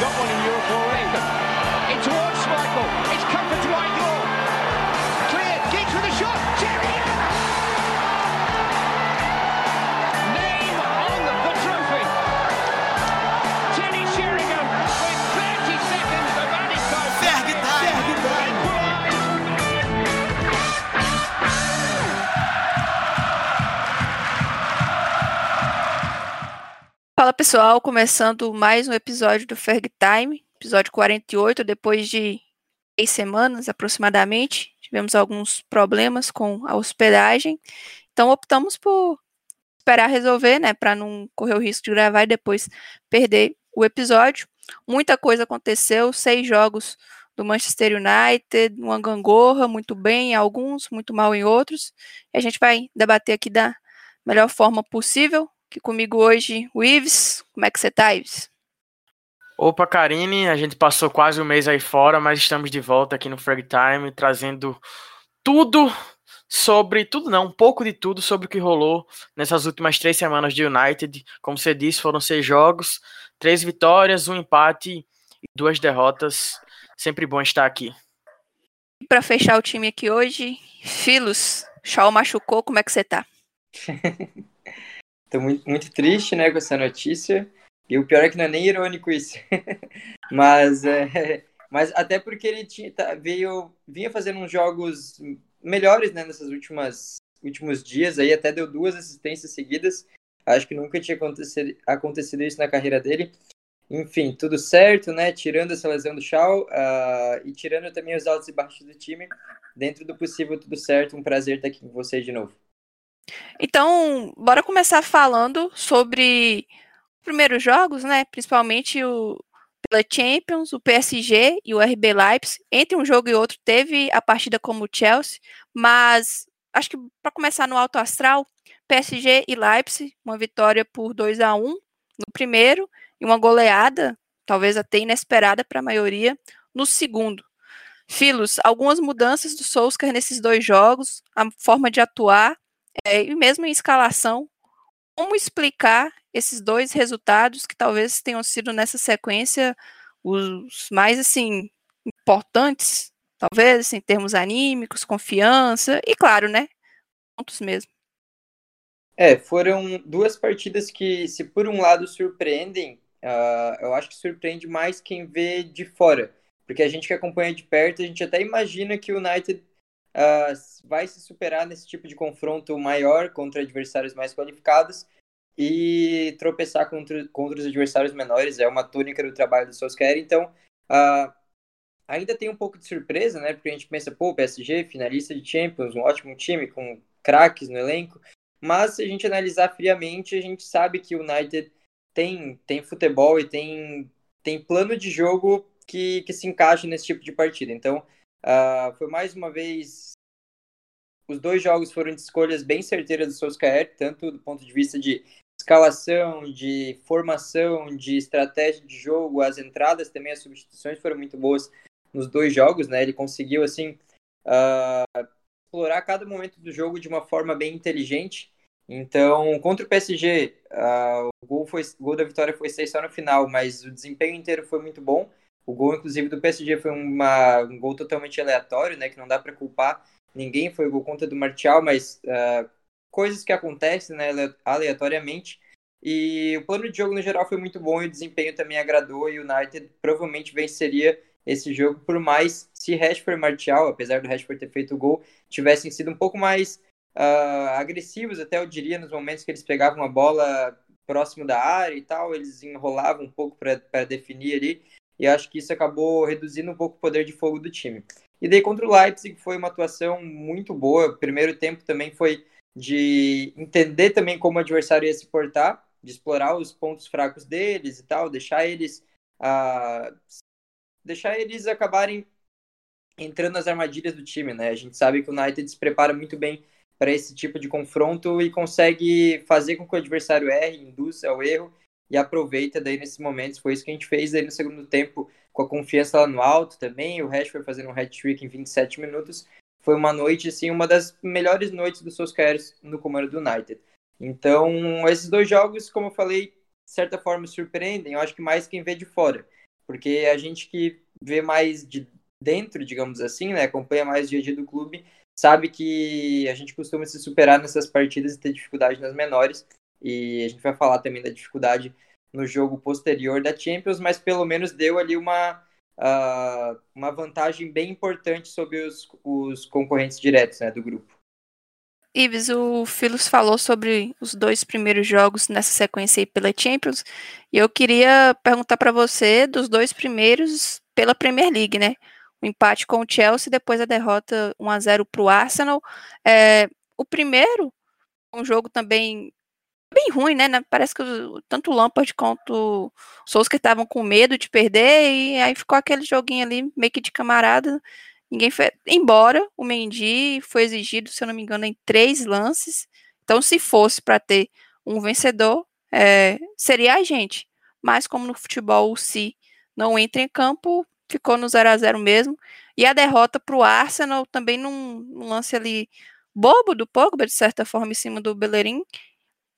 got one in Europe pessoal, começando mais um episódio do Ferg Time, episódio 48, depois de três semanas aproximadamente. Tivemos alguns problemas com a hospedagem, então optamos por esperar resolver, né, para não correr o risco de gravar e depois perder o episódio. Muita coisa aconteceu, seis jogos do Manchester United, uma gangorra, muito bem em alguns, muito mal em outros. E a gente vai debater aqui da melhor forma possível. Aqui comigo hoje, o Ives. Como é que você tá, Ives? Opa, Karine, a gente passou quase um mês aí fora, mas estamos de volta aqui no Frag Time, trazendo tudo sobre, tudo não, um pouco de tudo sobre o que rolou nessas últimas três semanas de United. Como você disse, foram seis jogos, três vitórias, um empate e duas derrotas. Sempre bom estar aqui. E para fechar o time aqui hoje, Filos. Shaw machucou, como é que você tá? Tô muito, muito triste, né, com essa notícia. E o pior é que não é nem irônico isso. mas, é, mas até porque ele tinha, tá, veio, vinha fazendo uns jogos melhores, né, nessas últimas últimos dias. Aí até deu duas assistências seguidas. Acho que nunca tinha acontecido, acontecido isso na carreira dele. Enfim, tudo certo, né? Tirando essa lesão do Shaw uh, e tirando também os altos e baixos do time. Dentro do possível, tudo certo. Um prazer estar aqui com vocês de novo. Então, bora começar falando sobre os primeiros jogos, né? Principalmente o pela Champions, o PSG e o RB Leipzig. Entre um jogo e outro teve a partida como o Chelsea, mas acho que para começar no alto astral, PSG e Leipzig, uma vitória por 2 a 1 no primeiro e uma goleada, talvez até inesperada para a maioria, no segundo. Filos, algumas mudanças do Solskjaer nesses dois jogos, a forma de atuar é, e mesmo em escalação, como explicar esses dois resultados que talvez tenham sido nessa sequência os mais assim importantes, talvez assim, em termos anímicos, confiança e claro, né, pontos mesmo. É, foram duas partidas que, se por um lado surpreendem, uh, eu acho que surpreende mais quem vê de fora, porque a gente que acompanha de perto, a gente até imagina que o United uh, vai se superar nesse tipo de confronto maior contra adversários mais qualificados e tropeçar contra, contra os adversários menores é uma tônica do trabalho do Solskjaer. Então, uh, ainda tem um pouco de surpresa, né? Porque a gente pensa, pô, PSG, finalista de Champions, um ótimo time com craques no elenco. Mas se a gente analisar friamente, a gente sabe que o United tem, tem futebol e tem, tem plano de jogo que, que se encaixa nesse tipo de partida. Então, uh, foi mais uma vez. Os dois jogos foram de escolhas bem certeiras do Solskjaer, tanto do ponto de vista de escalação, de formação, de estratégia de jogo, as entradas também, as substituições foram muito boas nos dois jogos, né? Ele conseguiu, assim, uh, explorar cada momento do jogo de uma forma bem inteligente. Então, contra o PSG, uh, o gol, foi, o gol da vitória foi seis só no final, mas o desempenho inteiro foi muito bom. O gol, inclusive, do PSG foi uma, um gol totalmente aleatório, né? Que não dá para culpar ninguém. Foi o gol contra do Martial, mas uh, coisas que acontecem né, aleatoriamente. E o plano de jogo no geral foi muito bom e o desempenho também agradou. E o United provavelmente venceria esse jogo, por mais se Rashford e Martial, apesar do Rashford ter feito o gol, tivessem sido um pouco mais uh, agressivos, até eu diria, nos momentos que eles pegavam a bola próximo da área e tal, eles enrolavam um pouco para definir ali. E acho que isso acabou reduzindo um pouco o poder de fogo do time. E daí contra o Leipzig foi uma atuação muito boa. O primeiro tempo também foi de entender também como o adversário ia se portar, de explorar os pontos fracos deles e tal, deixar eles uh, deixar eles acabarem entrando nas armadilhas do time, né? A gente sabe que o United se prepara muito bem para esse tipo de confronto e consegue fazer com que o adversário erre, induz ao erro e aproveita daí nesses momentos. Foi isso que a gente fez aí no segundo tempo, com a confiança lá no alto também, o Rashford fazendo um hat-trick em 27 minutos. Foi uma noite, assim, uma das melhores noites dos Solskjaer no comando do United. Então, esses dois jogos, como eu falei, de certa forma surpreendem, eu acho que mais quem vê de fora porque a gente que vê mais de dentro, digamos assim, né, acompanha mais o dia a dia do clube, sabe que a gente costuma se superar nessas partidas e ter dificuldade nas menores, e a gente vai falar também da dificuldade no jogo posterior da Champions, mas pelo menos deu ali uma, uh, uma vantagem bem importante sobre os, os concorrentes diretos né, do grupo. Ives, o Filos falou sobre os dois primeiros jogos nessa sequência aí pela Champions, e eu queria perguntar para você dos dois primeiros pela Premier League, né? O empate com o Chelsea, depois a derrota 1 a 0 para o Arsenal. É, o primeiro, um jogo também bem ruim, né? Parece que tanto o Lampard quanto o Sousa estavam com medo de perder, e aí ficou aquele joguinho ali, meio que de camarada. Ninguém foi. Embora o Mendy foi exigido, se eu não me engano, em três lances. Então, se fosse para ter um vencedor, é, seria a gente. Mas como no futebol o Si não entra em campo, ficou no 0 a 0 mesmo. E a derrota para o Arsenal também num, num, lance ali bobo do Pogba, de certa forma, em cima do Bellerin.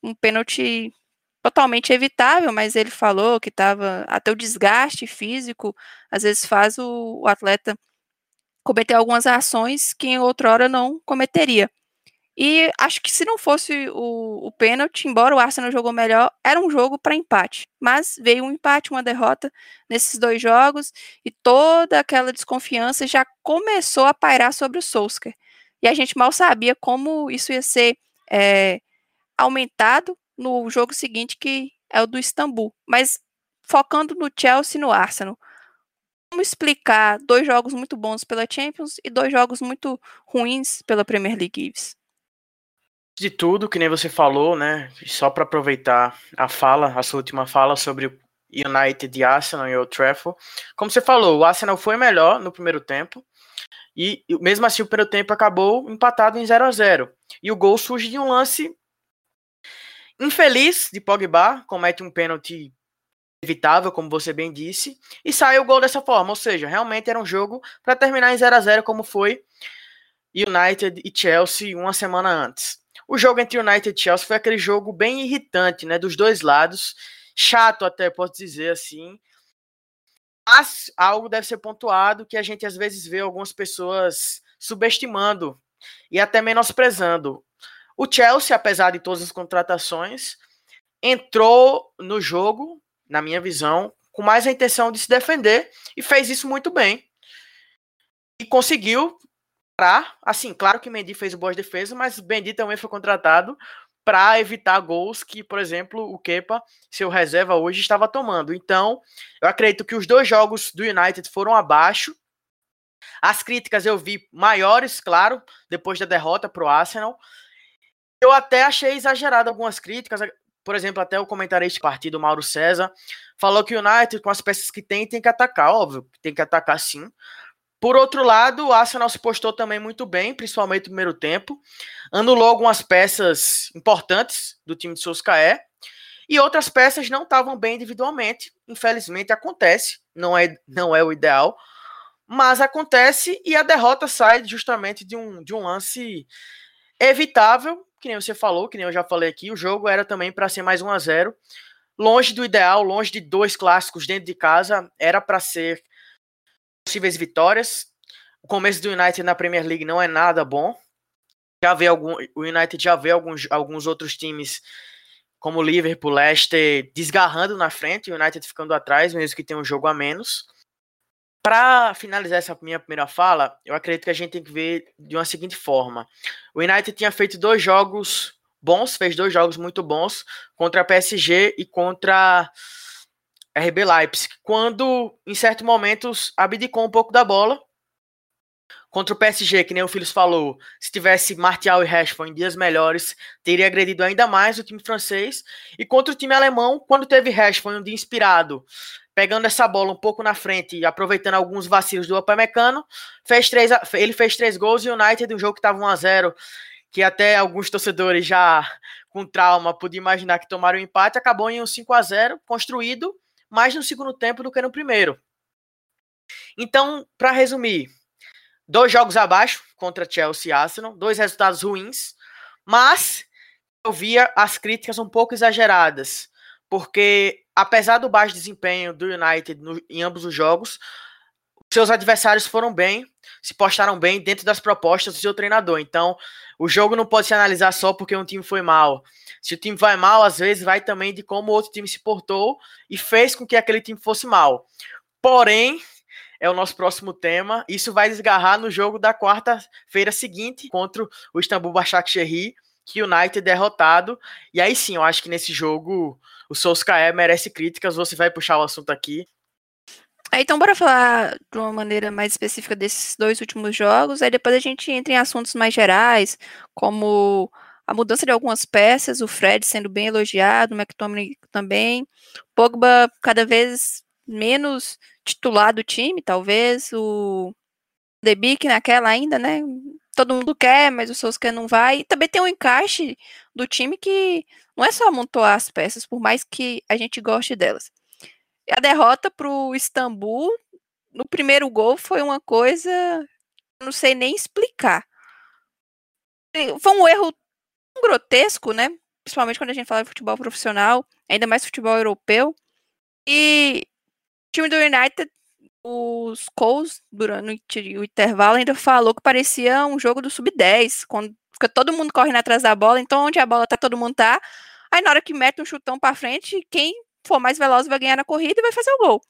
Um pênalti totalmente evitável, mas ele falou que estava até o desgaste físico, às vezes faz o, o atleta cometer algumas ações que em outrora não cometeria. E acho que se não fosse o, o pênalti, embora o Arsenal jogou melhor, era um jogo para empate. Mas veio um empate, uma derrota nesses dois jogos, e toda aquela desconfiança já começou a pairar sobre o Solskjaer. E a gente mal sabia como isso ia ser é, aumentado no jogo seguinte, que é o do Istambul. Mas focando no Chelsea e no Arsenal, como explicar dois jogos muito bons pela Champions e dois jogos muito ruins pela Premier League, Ives? De tudo, que nem você falou, né? Só para aproveitar a fala, a sua última fala sobre o United e Arsenal e o Trafford. Como você falou, o Arsenal foi melhor no primeiro tempo. E mesmo assim o primeiro tempo acabou empatado em 0 a 0 E o gol surge de um lance infeliz de Pogba, comete um pênalti evitável, como você bem disse, e saiu o gol dessa forma. Ou seja, realmente era um jogo para terminar em 0 a 0 como foi United e Chelsea uma semana antes. O jogo entre United e Chelsea foi aquele jogo bem irritante, né, dos dois lados, chato até posso dizer assim. Mas algo deve ser pontuado que a gente às vezes vê algumas pessoas subestimando e até menosprezando. O Chelsea, apesar de todas as contratações, entrou no jogo na minha visão, com mais a intenção de se defender e fez isso muito bem. E conseguiu parar. Assim, claro que Mendy fez boas defesas, mas Mendy também foi contratado para evitar gols que, por exemplo, o Kepa, seu reserva hoje, estava tomando. Então, eu acredito que os dois jogos do United foram abaixo. As críticas eu vi maiores, claro, depois da derrota para o Arsenal. Eu até achei exagerado algumas críticas, por exemplo, até o comentarista de partido, Mauro César, falou que o United, com as peças que tem, tem que atacar. Óbvio, tem que atacar sim. Por outro lado, o Arsenal se postou também muito bem, principalmente no primeiro tempo. Anulou algumas peças importantes do time de Solskjaer. E outras peças não estavam bem individualmente. Infelizmente acontece, não é, não é o ideal. Mas acontece e a derrota sai justamente de um, de um lance evitável que nem você falou, que nem eu já falei aqui, o jogo era também para ser mais 1 a 0 Longe do ideal, longe de dois clássicos dentro de casa, era para ser possíveis vitórias. O começo do United na Premier League não é nada bom. Já vê algum, o United já vê alguns, alguns outros times como o Liverpool, Leicester desgarrando na frente, o United ficando atrás, mesmo que tenha um jogo a menos. Para finalizar essa minha primeira fala, eu acredito que a gente tem que ver de uma seguinte forma. O United tinha feito dois jogos bons, fez dois jogos muito bons contra a PSG e contra a RB Leipzig, quando em certos momentos abdicou um pouco da bola. Contra o PSG, que nem o Filhos falou, se tivesse Martial e Rashford em dias melhores, teria agredido ainda mais o time francês. E contra o time alemão, quando teve Rashford um dia inspirado, pegando essa bola um pouco na frente e aproveitando alguns vacilos do Upamecano, fez três, ele fez três gols e o United, um jogo que estava 1 a 0 que até alguns torcedores já com trauma podiam imaginar que tomaram um empate, acabou em um 5 a 0 construído mais no segundo tempo do que no primeiro. Então, para resumir, dois jogos abaixo contra Chelsea e Arsenal, dois resultados ruins, mas eu via as críticas um pouco exageradas, porque apesar do baixo desempenho do United no, em ambos os jogos, seus adversários foram bem, se postaram bem dentro das propostas do seu treinador. Então, o jogo não pode se analisar só porque um time foi mal. Se o time vai mal, às vezes vai também de como o outro time se portou e fez com que aquele time fosse mal. Porém, é o nosso próximo tema. Isso vai desgarrar no jogo da quarta-feira seguinte contra o Istambul Başakşehir, que o United derrotado. E aí sim, eu acho que nesse jogo o Solskjaer merece críticas. Você vai puxar o assunto aqui. Aí, então, bora falar de uma maneira mais específica desses dois últimos jogos. Aí depois a gente entra em assuntos mais gerais, como a mudança de algumas peças, o Fred sendo bem elogiado, o McTominay também, Pogba cada vez menos titular do time, talvez, o Debic naquela ainda, né? Todo mundo quer, mas o Solskjaer não vai. E também tem um encaixe do time que não é só amontoar as peças, por mais que a gente goste delas. A derrota para o Istambul no primeiro gol foi uma coisa, não sei nem explicar. Foi um erro grotesco, né? Principalmente quando a gente fala de futebol profissional, ainda mais futebol europeu. E o time do United, os Coles, durante o intervalo, ainda falou que parecia um jogo do sub-10, quando fica todo mundo correndo atrás da bola, então onde a bola tá, todo mundo tá. Aí na hora que mete um chutão para frente, quem for mais veloz vai ganhar na corrida e vai fazer o gol.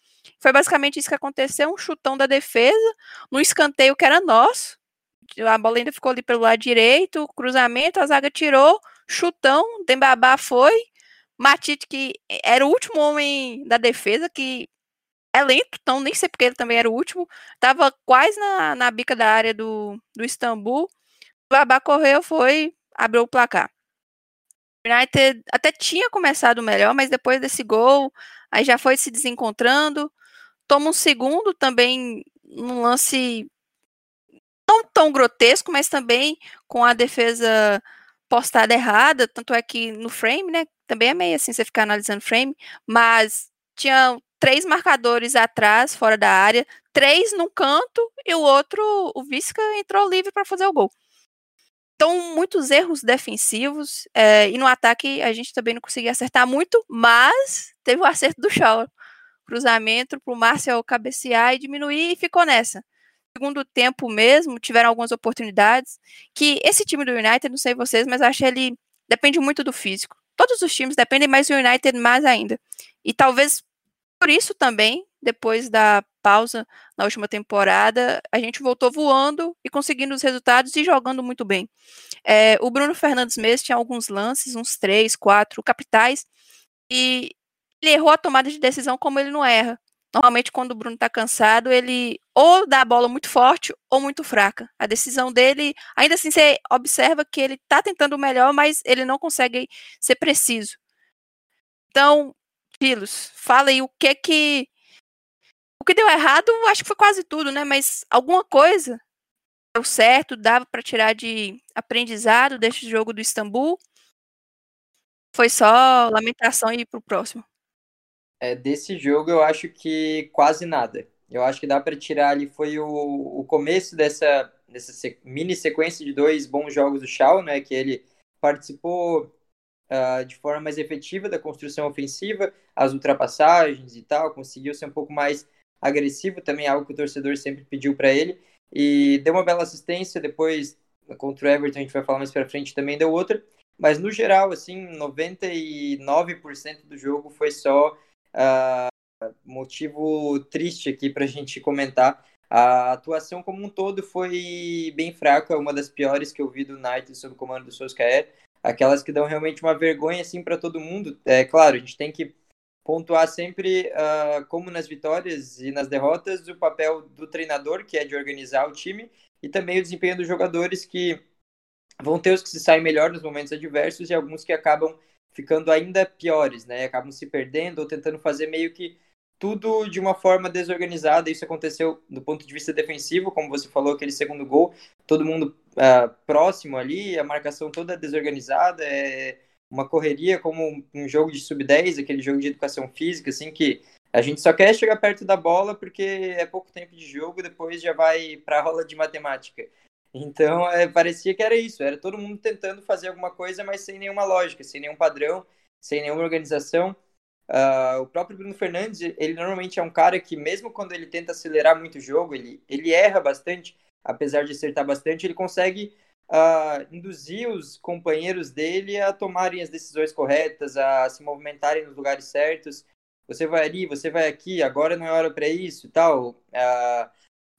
Foi basicamente isso que aconteceu, um chutão da defesa, no escanteio que era nosso. A bola ainda ficou ali pelo lado direito, cruzamento, a zaga tirou, chutão, Dembabá foi, Matite, que era o último homem da defesa, que é lento, então nem sei porque ele também era o último, tava quase na, na bica da área do, do Istambul, o Babá correu, foi, abriu o placar. United até tinha começado melhor, mas depois desse gol, aí já foi se desencontrando. Toma um segundo também num lance não tão grotesco, mas também com a defesa postada errada, tanto é que no frame, né, também é meio assim você ficar analisando frame, mas tinha três marcadores atrás, fora da área, três no canto e o outro, o Visca entrou livre para fazer o gol. Então, muitos erros defensivos. É, e no ataque a gente também não conseguia acertar muito, mas teve o acerto do Shaw. Cruzamento para o Marcel cabecear e diminuir e ficou nessa. Segundo tempo mesmo, tiveram algumas oportunidades. Que esse time do United, não sei vocês, mas acho que ele depende muito do físico. Todos os times dependem, mas o United mais ainda. E talvez por isso também, depois da pausa na última temporada, a gente voltou voando e conseguindo os resultados e jogando muito bem. É, o Bruno Fernandes mesmo tinha alguns lances, uns três, quatro capitais, e ele errou a tomada de decisão como ele não erra. Normalmente, quando o Bruno está cansado, ele ou dá a bola muito forte ou muito fraca. A decisão dele, ainda assim, você observa que ele está tentando o melhor, mas ele não consegue ser preciso. Então, Fala aí o que que. O que deu errado, acho que foi quase tudo, né? Mas alguma coisa deu certo, dava para tirar de aprendizado deste jogo do Istambul. Foi só lamentação e ir pro próximo. É, desse jogo eu acho que quase nada. Eu acho que dá para tirar ali foi o, o começo dessa, dessa mini sequência de dois bons jogos do Shaw, né? Que ele participou uh, de forma mais efetiva da construção ofensiva, as ultrapassagens e tal, conseguiu ser um pouco mais agressivo, também algo que o torcedor sempre pediu para ele, e deu uma bela assistência, depois contra o Everton, a gente vai falar mais para frente, também deu outra, mas no geral, assim, 99% do jogo foi só uh, motivo triste aqui para a gente comentar. A atuação como um todo foi bem fraca, uma das piores que eu vi do United sob o comando do Solskjaer aquelas que dão realmente uma vergonha assim para todo mundo. É claro, a gente tem que pontuar sempre, uh, como nas vitórias e nas derrotas, o papel do treinador, que é de organizar o time, e também o desempenho dos jogadores, que vão ter os que se saem melhor nos momentos adversos e alguns que acabam ficando ainda piores, né? Acabam se perdendo ou tentando fazer meio que tudo de uma forma desorganizada. Isso aconteceu do ponto de vista defensivo, como você falou, aquele segundo gol, todo mundo uh, próximo ali, a marcação toda desorganizada, é uma correria como um jogo de sub-10, aquele jogo de educação física, assim, que a gente só quer chegar perto da bola porque é pouco tempo de jogo, depois já vai para a aula de matemática. Então, é, parecia que era isso, era todo mundo tentando fazer alguma coisa, mas sem nenhuma lógica, sem nenhum padrão, sem nenhuma organização. Uh, o próprio Bruno Fernandes, ele normalmente é um cara que, mesmo quando ele tenta acelerar muito o jogo, ele, ele erra bastante, apesar de acertar bastante, ele consegue uh, induzir os companheiros dele a tomarem as decisões corretas, a se movimentarem nos lugares certos. Você vai ali, você vai aqui, agora não é hora para isso tal. Uh,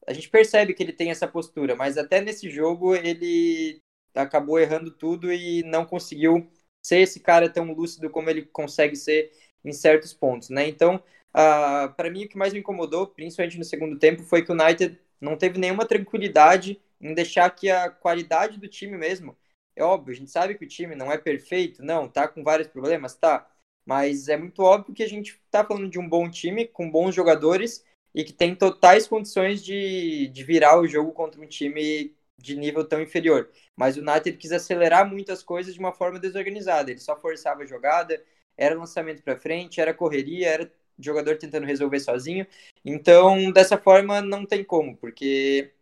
a gente percebe que ele tem essa postura, mas até nesse jogo ele acabou errando tudo e não conseguiu ser esse cara tão lúcido como ele consegue ser em certos pontos, né? Então, uh, para mim, o que mais me incomodou, principalmente no segundo tempo, foi que o United não teve nenhuma tranquilidade em deixar que a qualidade do time mesmo. É óbvio, a gente sabe que o time não é perfeito, não, tá com vários problemas, tá. Mas é muito óbvio que a gente tá falando de um bom time, com bons jogadores e que tem totais condições de, de virar o jogo contra um time de nível tão inferior. Mas o United quis acelerar muitas coisas de uma forma desorganizada. Ele só forçava a jogada, era lançamento para frente, era correria, era jogador tentando resolver sozinho. Então, dessa forma, não tem como, porque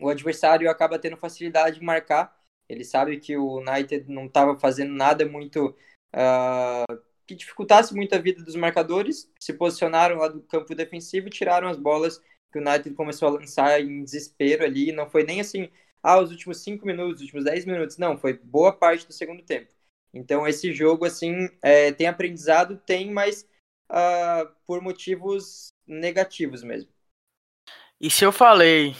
o adversário acaba tendo facilidade de marcar. Ele sabe que o United não estava fazendo nada muito uh, que dificultasse muito a vida dos marcadores. Se posicionaram lá do campo defensivo e tiraram as bolas que o United começou a lançar em desespero ali. Não foi nem assim, ah, os últimos cinco minutos, os últimos dez minutos. Não, foi boa parte do segundo tempo. Então, esse jogo, assim, é, tem aprendizado, tem, mas uh, por motivos negativos mesmo. E se eu falei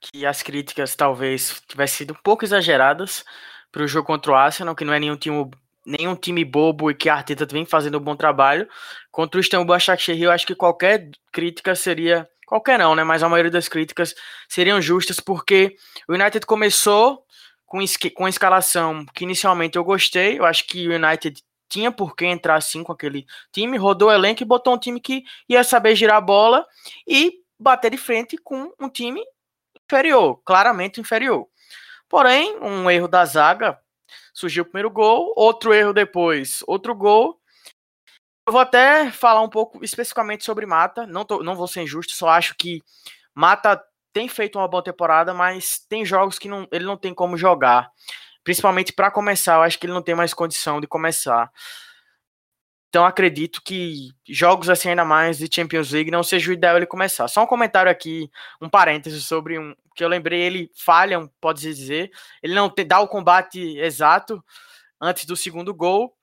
que as críticas talvez tivessem sido um pouco exageradas para o jogo contra o Arsenal, que não é nenhum time, nenhum time bobo e que a Arteta vem fazendo um bom trabalho, contra o Istanbul Başakşehir, eu acho que qualquer crítica seria qualquer não, né? Mas a maioria das críticas seriam justas porque o United começou com, com a escalação que inicialmente eu gostei. Eu acho que o United tinha por que entrar assim com aquele time, rodou o elenco e botou um time que ia saber girar a bola e bater de frente com um time inferior, claramente inferior. Porém, um erro da zaga, surgiu o primeiro gol, outro erro depois, outro gol. Eu vou até falar um pouco especificamente sobre Mata, não, tô, não vou ser injusto, só acho que Mata tem feito uma boa temporada, mas tem jogos que não, ele não tem como jogar. Principalmente para começar, eu acho que ele não tem mais condição de começar. Então acredito que jogos assim ainda mais de Champions League não seja o ideal ele começar. Só um comentário aqui, um parêntese sobre um que eu lembrei, ele falha, pode dizer, ele não te, dá o combate exato antes do segundo gol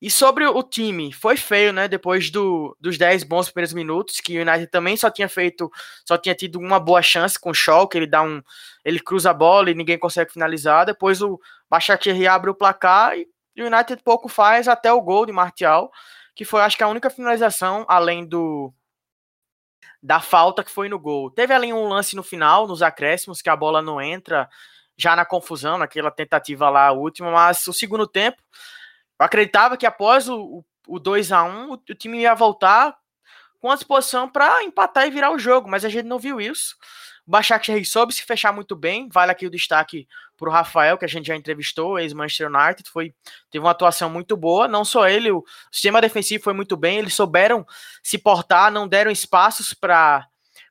e sobre o time, foi feio, né? Depois do, dos 10 bons primeiros minutos, que o United também só tinha feito, só tinha tido uma boa chance com o Shaw, que ele dá um. Ele cruza a bola e ninguém consegue finalizar. Depois o Bachatieri abre o placar e o United pouco faz até o gol de Martial, que foi, acho que, a única finalização, além do. Da falta que foi no gol. Teve ali um lance no final, nos acréscimos, que a bola não entra, já na confusão, naquela tentativa lá última, mas o segundo tempo eu acreditava que após o, o 2 a 1 o, o time ia voltar com a disposição para empatar e virar o jogo, mas a gente não viu isso. O Başakşehir soube se fechar muito bem. Vale aqui o destaque para o Rafael, que a gente já entrevistou, ex-Manchester United, foi, teve uma atuação muito boa. Não só ele, o sistema defensivo foi muito bem. Eles souberam se portar, não deram espaços para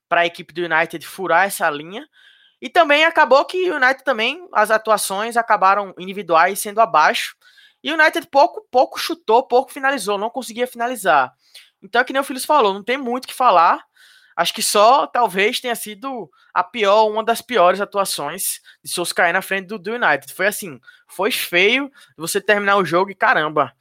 a equipe do United furar essa linha. E também acabou que o United também, as atuações acabaram individuais sendo abaixo. E o United pouco, pouco chutou, pouco finalizou, não conseguia finalizar. Então, é que nem o Filhos falou, não tem muito o que falar. Acho que só talvez tenha sido a pior, uma das piores atuações de Solskjaer na frente do, do United. Foi assim, foi feio você terminar o jogo e caramba,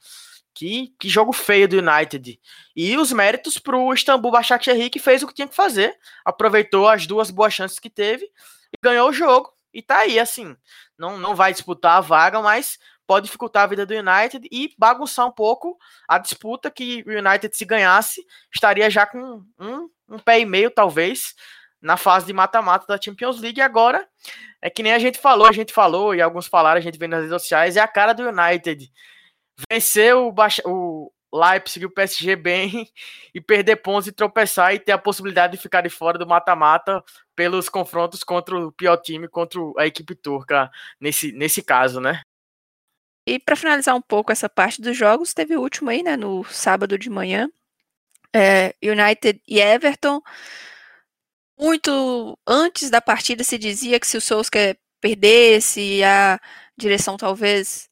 que, que jogo feio do United. E os méritos para o Istambul Başakşehir que fez o que tinha que fazer, aproveitou as duas boas chances que teve e ganhou o jogo. E tá aí, assim, não, não vai disputar a vaga, mas pode dificultar a vida do United e bagunçar um pouco a disputa que o United, se ganhasse, estaria já com um, um pé e meio, talvez, na fase de mata-mata da Champions League. E agora, é que nem a gente falou, a gente falou, e alguns falaram, a gente vê nas redes sociais, é a cara do United. Vencer o, o Leipzig e o PSG bem e perder pontos e tropeçar e ter a possibilidade de ficar de fora do mata-mata pelos confrontos contra o pior time, contra a equipe turca, nesse, nesse caso, né? E para finalizar um pouco essa parte dos jogos, teve o último aí, né, no sábado de manhã, é, United e Everton. Muito antes da partida se dizia que se o Solskjaer perdesse, a direção talvez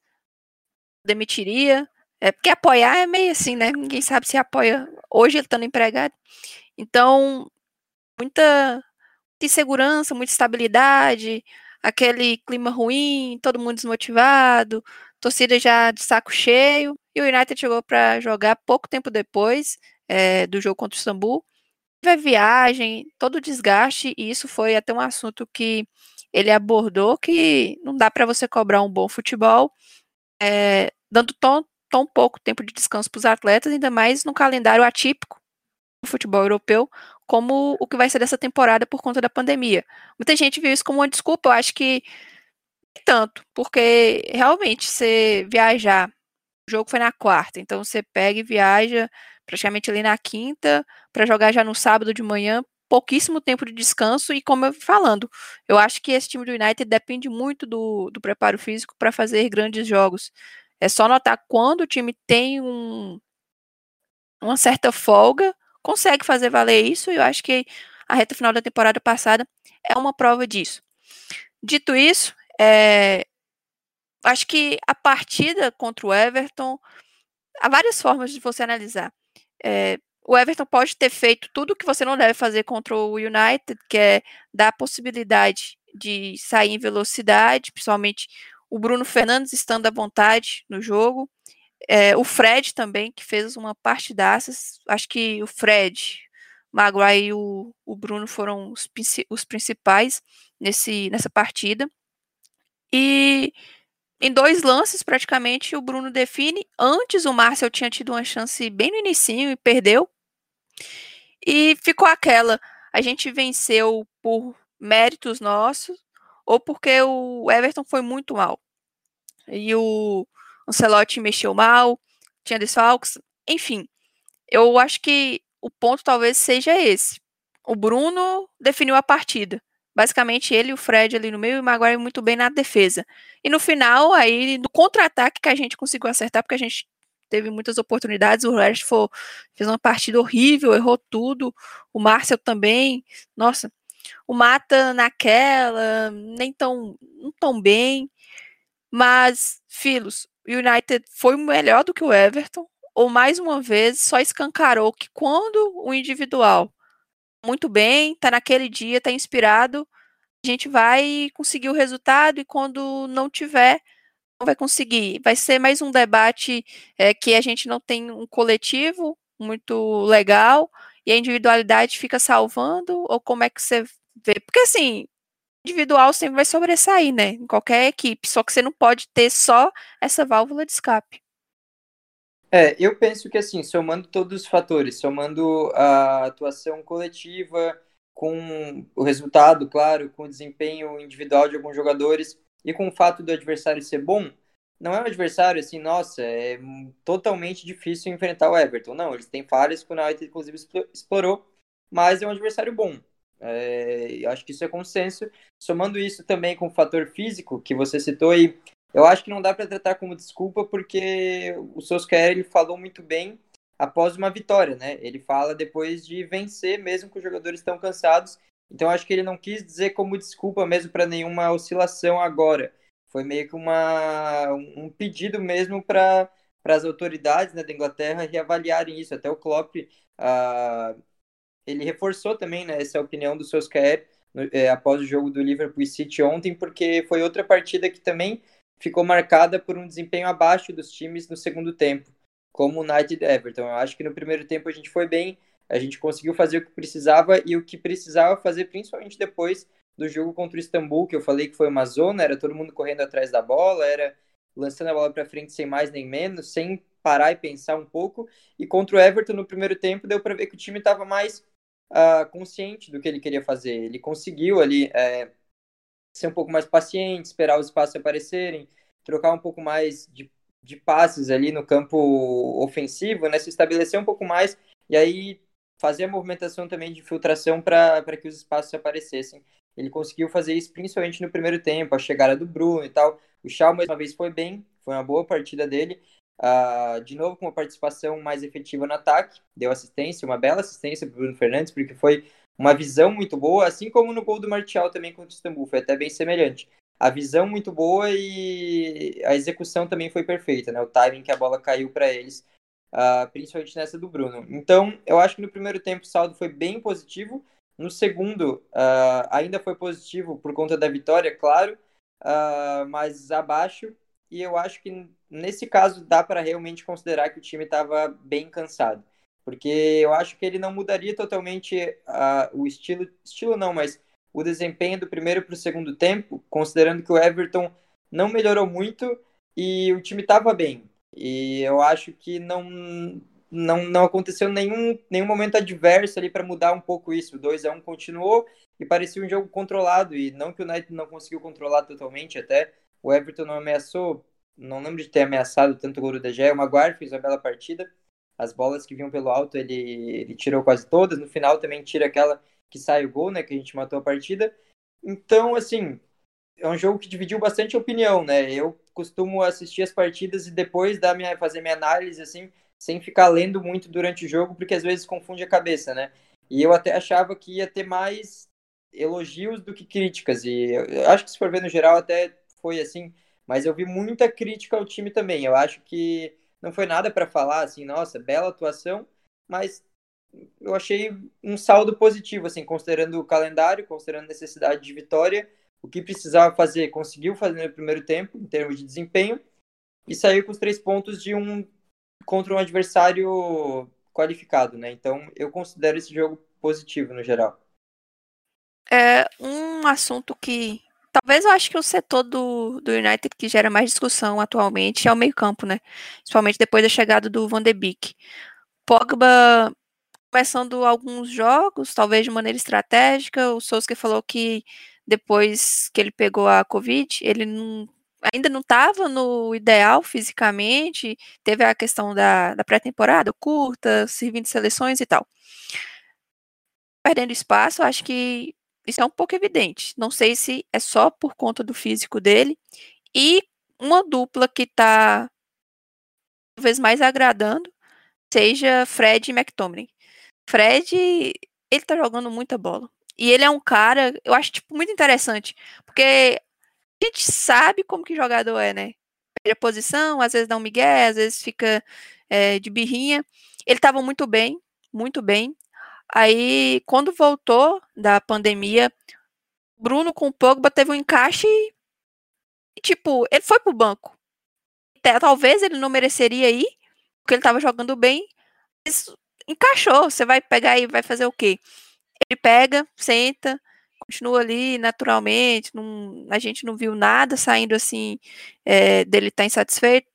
demitiria. É porque apoiar é meio assim, né? Ninguém sabe se apoia hoje ele estando empregado. Então, muita insegurança, muita estabilidade, aquele clima ruim, todo mundo desmotivado, torcida já de saco cheio. E o United chegou para jogar pouco tempo depois é, do jogo contra o Istambul. Teve a viagem, todo o desgaste, e isso foi até um assunto que ele abordou, que não dá para você cobrar um bom futebol, é, dando tão, tão pouco tempo de descanso para os atletas, ainda mais no calendário atípico do futebol europeu, como o que vai ser dessa temporada por conta da pandemia. Muita gente viu isso como uma desculpa, eu acho que tanto, porque realmente você viajar, o jogo foi na quarta, então você pega e viaja praticamente ali na quinta para jogar já no sábado de manhã, pouquíssimo tempo de descanso e como eu falando, eu acho que esse time do United depende muito do, do preparo físico para fazer grandes jogos. É só notar quando o time tem um, uma certa folga, consegue fazer valer isso, e eu acho que a reta final da temporada passada é uma prova disso. Dito isso, é, acho que a partida contra o Everton, há várias formas de você analisar. É, o Everton pode ter feito tudo o que você não deve fazer contra o United, que é dar a possibilidade de sair em velocidade, principalmente o Bruno Fernandes estando à vontade no jogo. É, o Fred também, que fez uma partidaça. Acho que o Fred, Maguire e o, o Bruno foram os, os principais nesse, nessa partida. E em dois lances, praticamente, o Bruno define. Antes, o Márcio tinha tido uma chance bem no início e perdeu. E ficou aquela, a gente venceu por méritos nossos ou porque o Everton foi muito mal. E o Ancelotti mexeu mal, tinha desfalques, enfim. Eu acho que o ponto talvez seja esse. O Bruno definiu a partida. Basicamente, ele e o Fred ali no meio e o Maguire muito bem na defesa. E no final, aí, no contra-ataque que a gente conseguiu acertar, porque a gente teve muitas oportunidades, o Rashford fez uma partida horrível, errou tudo, o Marcel também, nossa, o Mata naquela, nem tão, não tão bem, mas, Filos, o United foi melhor do que o Everton, ou mais uma vez só escancarou que quando o individual muito bem, tá naquele dia, tá inspirado, a gente vai conseguir o resultado e quando não tiver, não vai conseguir. Vai ser mais um debate é, que a gente não tem um coletivo muito legal e a individualidade fica salvando, ou como é que você vê? Porque assim, individual sempre vai sobressair, né? Em qualquer equipe, só que você não pode ter só essa válvula de escape. É, eu penso que assim, somando todos os fatores, somando a atuação coletiva com o resultado, claro, com o desempenho individual de alguns jogadores e com o fato do adversário ser bom, não é um adversário assim, nossa, é totalmente difícil enfrentar o Everton. Não, eles têm falhas que o United inclusive explorou, mas é um adversário bom. É, acho que isso é consenso. Somando isso também com o fator físico que você citou e eu acho que não dá para tratar como desculpa porque o Solskjaer ele falou muito bem após uma vitória, né? Ele fala depois de vencer, mesmo que os jogadores estão cansados. Então acho que ele não quis dizer como desculpa mesmo para nenhuma oscilação agora. Foi meio que uma, um pedido mesmo para as autoridades né, da Inglaterra reavaliarem isso. Até o Klopp, uh, ele reforçou também né, essa opinião do Solskjaer é, após o jogo do Liverpool City ontem, porque foi outra partida que também ficou marcada por um desempenho abaixo dos times no segundo tempo, como o United e Everton. Eu acho que no primeiro tempo a gente foi bem, a gente conseguiu fazer o que precisava e o que precisava fazer, principalmente depois do jogo contra o Istambul, que eu falei que foi uma zona, era todo mundo correndo atrás da bola, era lançando a bola para frente sem mais nem menos, sem parar e pensar um pouco. E contra o Everton no primeiro tempo deu para ver que o time estava mais uh, consciente do que ele queria fazer. Ele conseguiu ali é, ser um pouco mais paciente, esperar os espaços aparecerem, trocar um pouco mais de, de passes ali no campo ofensivo, né? Se estabelecer um pouco mais e aí fazer a movimentação também de filtração para que os espaços aparecessem. Ele conseguiu fazer isso principalmente no primeiro tempo, a chegada do Bruno e tal. O Shaw mais uma vez foi bem, foi uma boa partida dele. Uh, de novo com uma participação mais efetiva no ataque, deu assistência, uma bela assistência para Bruno Fernandes, porque foi uma visão muito boa, assim como no gol do Martial também contra o Istambul, foi até bem semelhante. a visão muito boa e a execução também foi perfeita, né? O timing que a bola caiu para eles, uh, principalmente nessa do Bruno. Então, eu acho que no primeiro tempo o saldo foi bem positivo. No segundo, uh, ainda foi positivo por conta da vitória, claro, uh, mas abaixo. E eu acho que nesse caso dá para realmente considerar que o time estava bem cansado. Porque eu acho que ele não mudaria totalmente o estilo, estilo não, mas o desempenho do primeiro para o segundo tempo, considerando que o Everton não melhorou muito e o time estava bem. E eu acho que não, não, não aconteceu nenhum, nenhum momento adverso ali para mudar um pouco isso. O 2 a 1 continuou e parecia um jogo controlado. E não que o United não conseguiu controlar totalmente, até o Everton não ameaçou, não lembro de ter ameaçado tanto o gol do. O Maguire fez uma bela partida. As bolas que vinham pelo alto ele, ele tirou quase todas. No final também tira aquela que sai o gol, né? Que a gente matou a partida. Então, assim, é um jogo que dividiu bastante opinião, né? Eu costumo assistir as partidas e depois dar minha, fazer minha análise, assim, sem ficar lendo muito durante o jogo, porque às vezes confunde a cabeça, né? E eu até achava que ia ter mais elogios do que críticas. E eu acho que se for ver no geral até foi assim, mas eu vi muita crítica ao time também. Eu acho que não foi nada para falar assim, nossa, bela atuação, mas eu achei um saldo positivo, assim, considerando o calendário, considerando a necessidade de vitória, o que precisava fazer, conseguiu fazer no primeiro tempo, em termos de desempenho, e saiu com os três pontos de um contra um adversário qualificado, né? Então, eu considero esse jogo positivo no geral. É um assunto que talvez eu acho que o setor do, do United que gera mais discussão atualmente é o meio-campo, né? Principalmente depois da chegada do Van de Beek. Pogba começando alguns jogos, talvez de maneira estratégica. O Sousa falou que depois que ele pegou a Covid, ele não, ainda não estava no ideal fisicamente, teve a questão da, da pré-temporada curta, servindo seleções e tal. Perdendo espaço, acho que isso é um pouco evidente. Não sei se é só por conta do físico dele. E uma dupla que está talvez mais agradando seja Fred e McTominay. Fred, ele tá jogando muita bola. E ele é um cara, eu acho, tipo, muito interessante. Porque a gente sabe como que jogador é, né? Perde a posição, às vezes dá um migué, às vezes fica é, de birrinha. Ele tava muito bem, muito bem. Aí, quando voltou da pandemia, Bruno com o Pogba teve um encaixe e, tipo, ele foi pro banco. Talvez ele não mereceria ir, porque ele tava jogando bem, mas encaixou. Você vai pegar e vai fazer o quê? Ele pega, senta, continua ali naturalmente. Não, a gente não viu nada saindo assim é, dele estar tá insatisfeito.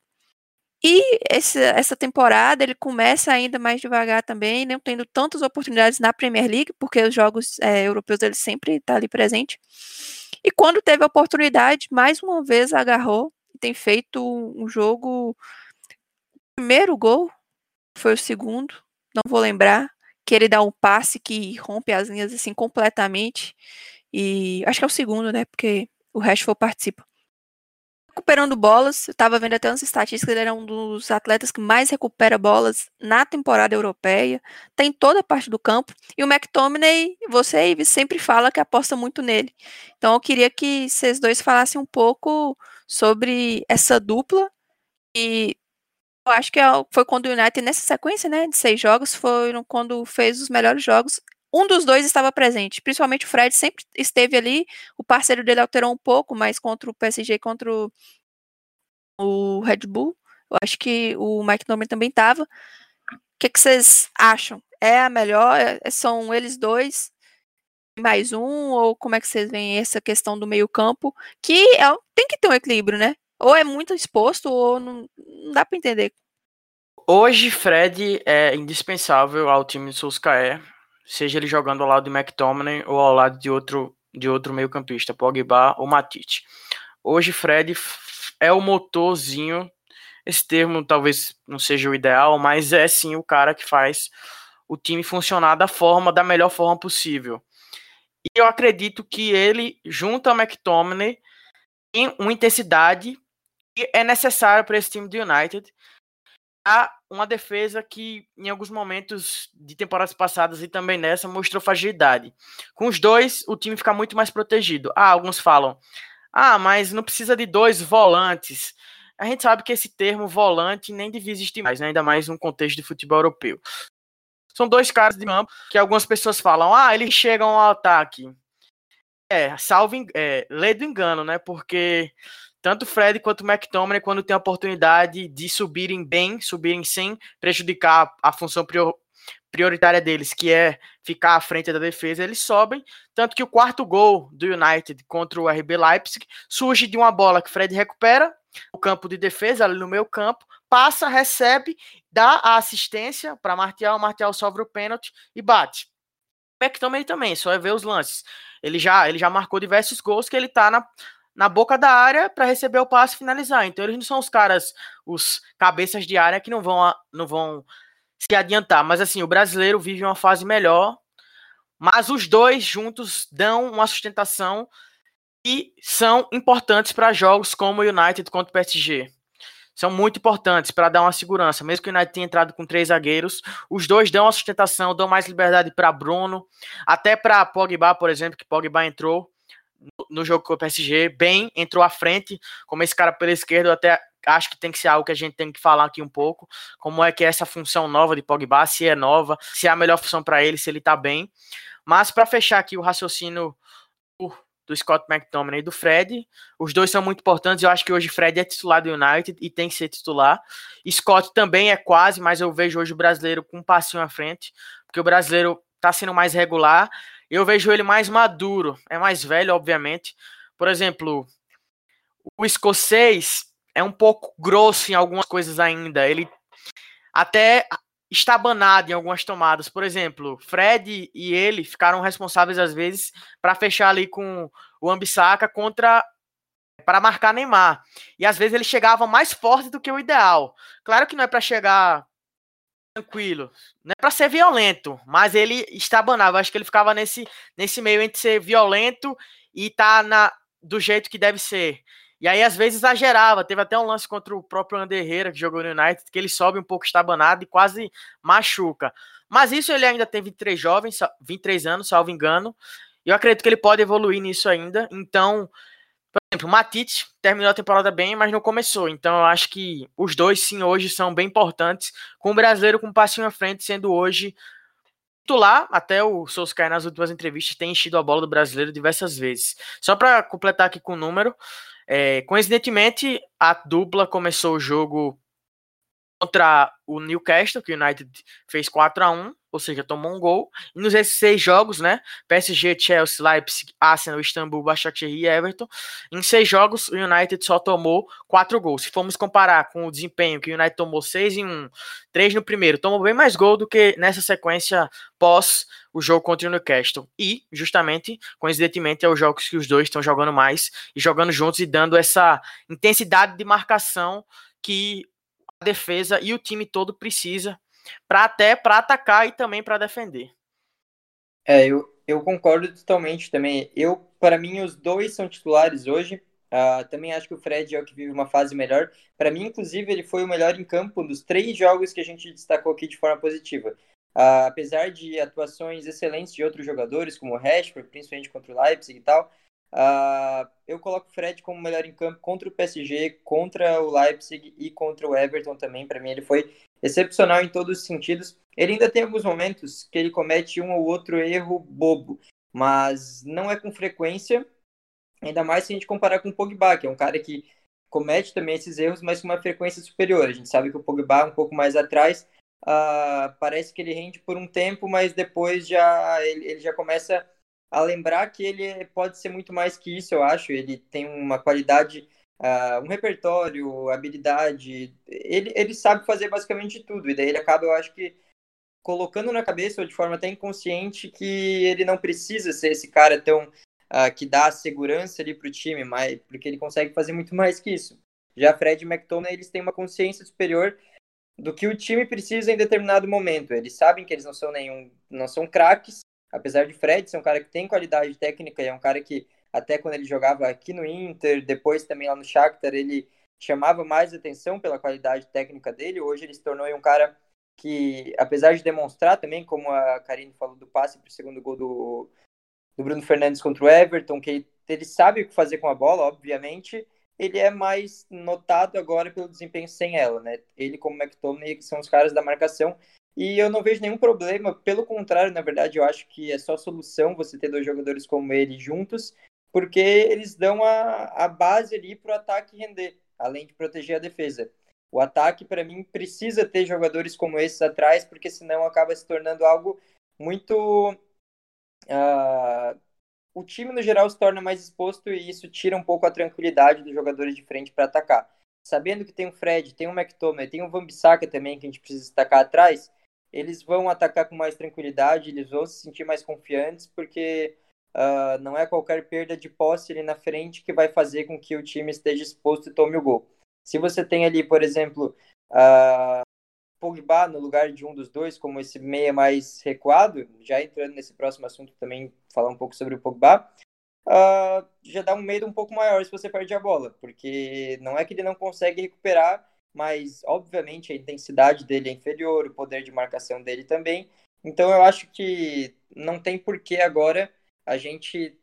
E esse, essa temporada ele começa ainda mais devagar também, não tendo tantas oportunidades na Premier League, porque os jogos é, europeus ele sempre está ali presente. E quando teve a oportunidade, mais uma vez agarrou e tem feito um jogo. O primeiro gol foi o segundo, não vou lembrar, que ele dá um passe que rompe as linhas assim completamente. E acho que é o segundo, né? Porque o Rashford participa. Recuperando bolas, eu tava vendo até umas estatísticas, ele era um dos atletas que mais recupera bolas na temporada europeia, tem toda a parte do campo, e o McTominay, você, Ives, sempre fala que aposta muito nele. Então eu queria que vocês dois falassem um pouco sobre essa dupla, e eu acho que é foi quando o United, nessa sequência né, de seis jogos, foi quando fez os melhores jogos. Um dos dois estava presente, principalmente o Fred sempre esteve ali. O parceiro dele alterou um pouco, mas contra o PSG, contra o, Red Bull, eu acho que o Mike Norman também estava. O que, vocês acham? É a melhor? É, são eles dois? Mais um? Ou como é que vocês veem essa questão do meio-campo? Que é, tem que ter um equilíbrio, né? Ou é muito exposto, ou não, não dá para entender. Hoje, Fred é indispensável ao time de Solskjaer, seja ele jogando ao lado de McTominay ou ao lado de outro, de outro meio-campista, Pogba ou Matite. Hoje, Fred é o motorzinho. Esse termo talvez não seja o ideal, mas é sim o cara que faz o time funcionar da forma, da melhor forma possível. E eu acredito que ele, junto a McTominay, tem uma intensidade que é necessário para esse time do United. Há uma defesa que, em alguns momentos de temporadas passadas e também nessa, mostrou fragilidade. Com os dois, o time fica muito mais protegido. Ah, alguns falam, Ah, mas não precisa de dois volantes. A gente sabe que esse termo volante nem devia existir mais, né? ainda mais num contexto de futebol europeu. São dois caras de campo que algumas pessoas falam, ah, eles chegam ao ataque. É, salvo, é, lê do engano, né? Porque tanto Fred quanto McTominay, quando tem a oportunidade de subirem bem, subirem sem prejudicar a função prioritária deles, que é ficar à frente da defesa, eles sobem. Tanto que o quarto gol do United contra o RB Leipzig surge de uma bola que Fred recupera, o campo de defesa, ali no meio campo, passa, recebe, dá a assistência para Martial, Martial sofre o pênalti e bate. McTominay também, só é ver os lances. Ele já, ele já marcou diversos gols que ele tá na, na boca da área para receber o passe e finalizar. Então eles não são os caras, os cabeças de área que não vão, não vão se adiantar. Mas assim, o brasileiro vive uma fase melhor, mas os dois juntos dão uma sustentação e são importantes para jogos como o United contra o PSG. São muito importantes para dar uma segurança. Mesmo que o United tenha entrado com três zagueiros, os dois dão a sustentação, dão mais liberdade para Bruno, até para Pogba, por exemplo, que Pogba entrou no jogo com o PSG, bem, entrou à frente, como esse cara pela esquerda, até acho que tem que ser algo que a gente tem que falar aqui um pouco, como é que é essa função nova de Pogba, se é nova, se é a melhor função para ele, se ele tá bem. Mas para fechar aqui o raciocínio do Scott McTominay e do Fred. Os dois são muito importantes. Eu acho que hoje Fred é titular do United e tem que ser titular. Scott também é quase, mas eu vejo hoje o brasileiro com um passinho à frente, porque o brasileiro está sendo mais regular. Eu vejo ele mais maduro, é mais velho, obviamente. Por exemplo, o escocês é um pouco grosso em algumas coisas ainda. Ele até estabanado em algumas tomadas. Por exemplo, Fred e ele ficaram responsáveis às vezes para fechar ali com o Ambissaca contra para marcar Neymar. E às vezes ele chegava mais forte do que o ideal. Claro que não é para chegar tranquilo, não é para ser violento, mas ele estabanava. Acho que ele ficava nesse nesse meio entre ser violento e tá na do jeito que deve ser. E aí, às vezes, exagerava. Teve até um lance contra o próprio Ander Herrera, que jogou no United, que ele sobe um pouco estabanado e quase machuca. Mas isso ele ainda tem 23 jovens, 23 anos, salvo engano. Eu acredito que ele pode evoluir nisso ainda. Então, por exemplo, o Matite terminou a temporada bem, mas não começou. Então, eu acho que os dois, sim, hoje são bem importantes. Com o brasileiro com um passinho à frente, sendo hoje titular, até o Solskjaer nas últimas entrevistas tem enchido a bola do brasileiro diversas vezes. Só para completar aqui com o número, é, coincidentemente, a dupla começou o jogo contra o Newcastle, que o United fez 4 a 1 ou seja, tomou um gol. E nos seis jogos, né? PSG, Chelsea, Leipzig, Arsenal, Istambul, Başakşehir e Everton. Em seis jogos, o United só tomou quatro gols. Se formos comparar com o desempenho que o United tomou seis em um, três no primeiro, tomou bem mais gol do que nessa sequência pós o jogo contra o Newcastle. E, justamente, coincidentemente, é os jogos que os dois estão jogando mais e jogando juntos e dando essa intensidade de marcação que defesa e o time todo precisa para até para atacar e também para defender. É, eu, eu concordo totalmente também. Eu, para mim, os dois são titulares hoje. Uh, também acho que o Fred é o que vive uma fase melhor. Para mim, inclusive, ele foi o melhor em campo dos três jogos que a gente destacou aqui de forma positiva. Uh, apesar de atuações excelentes de outros jogadores, como o Rashford, principalmente contra o Leipzig e tal, uh, eu coloco o Fred como melhor em campo contra o PSG, contra o Leipzig e contra o Everton também. Para mim, ele foi excepcional em todos os sentidos. Ele ainda tem alguns momentos que ele comete um ou outro erro bobo, mas não é com frequência, ainda mais se a gente comparar com o Pogba, que é um cara que comete também esses erros, mas com uma frequência superior. A gente sabe que o Pogba é um pouco mais atrás, uh, parece que ele rende por um tempo, mas depois já ele, ele já começa a lembrar que ele pode ser muito mais que isso, eu acho. Ele tem uma qualidade uh, um repertório, habilidade. Ele, ele sabe fazer basicamente tudo. E daí ele acaba, eu acho que, colocando na cabeça, ou de forma até inconsciente, que ele não precisa ser esse cara tão. Uh, que dá segurança ali para o time, mas, porque ele consegue fazer muito mais que isso. Já Fred e McTominay, eles têm uma consciência superior do que o time precisa em determinado momento. Eles sabem que eles não são nenhum, não são craques, apesar de Fred ser um cara que tem qualidade técnica e é um cara que até quando ele jogava aqui no Inter, depois também lá no Shakhtar, ele chamava mais atenção pela qualidade técnica dele. Hoje ele se tornou um cara que, apesar de demonstrar também, como a Karine falou do passe para o segundo gol do, do Bruno Fernandes contra o Everton, que ele sabe o que fazer com a bola, obviamente, ele é mais notado agora pelo desempenho sem ela, né? Ele como McTominay são os caras da marcação e eu não vejo nenhum problema, pelo contrário, na verdade, eu acho que é só solução você ter dois jogadores como ele juntos, porque eles dão a, a base ali para o ataque render, além de proteger a defesa. O ataque, para mim, precisa ter jogadores como esses atrás, porque senão acaba se tornando algo muito. Uh, o time, no geral, se torna mais exposto e isso tira um pouco a tranquilidade dos jogadores de frente para atacar. Sabendo que tem o Fred, tem o McTominay, tem o Van Bissaka também, que a gente precisa destacar atrás, eles vão atacar com mais tranquilidade, eles vão se sentir mais confiantes, porque uh, não é qualquer perda de posse ali na frente que vai fazer com que o time esteja exposto e tome o gol. Se você tem ali, por exemplo, uh, Pogba no lugar de um dos dois, como esse meia mais recuado, já entrando nesse próximo assunto também, falar um pouco sobre o Pogba, uh, já dá um medo um pouco maior se você perde a bola, porque não é que ele não consegue recuperar, mas obviamente a intensidade dele é inferior, o poder de marcação dele também. Então eu acho que não tem porquê agora a gente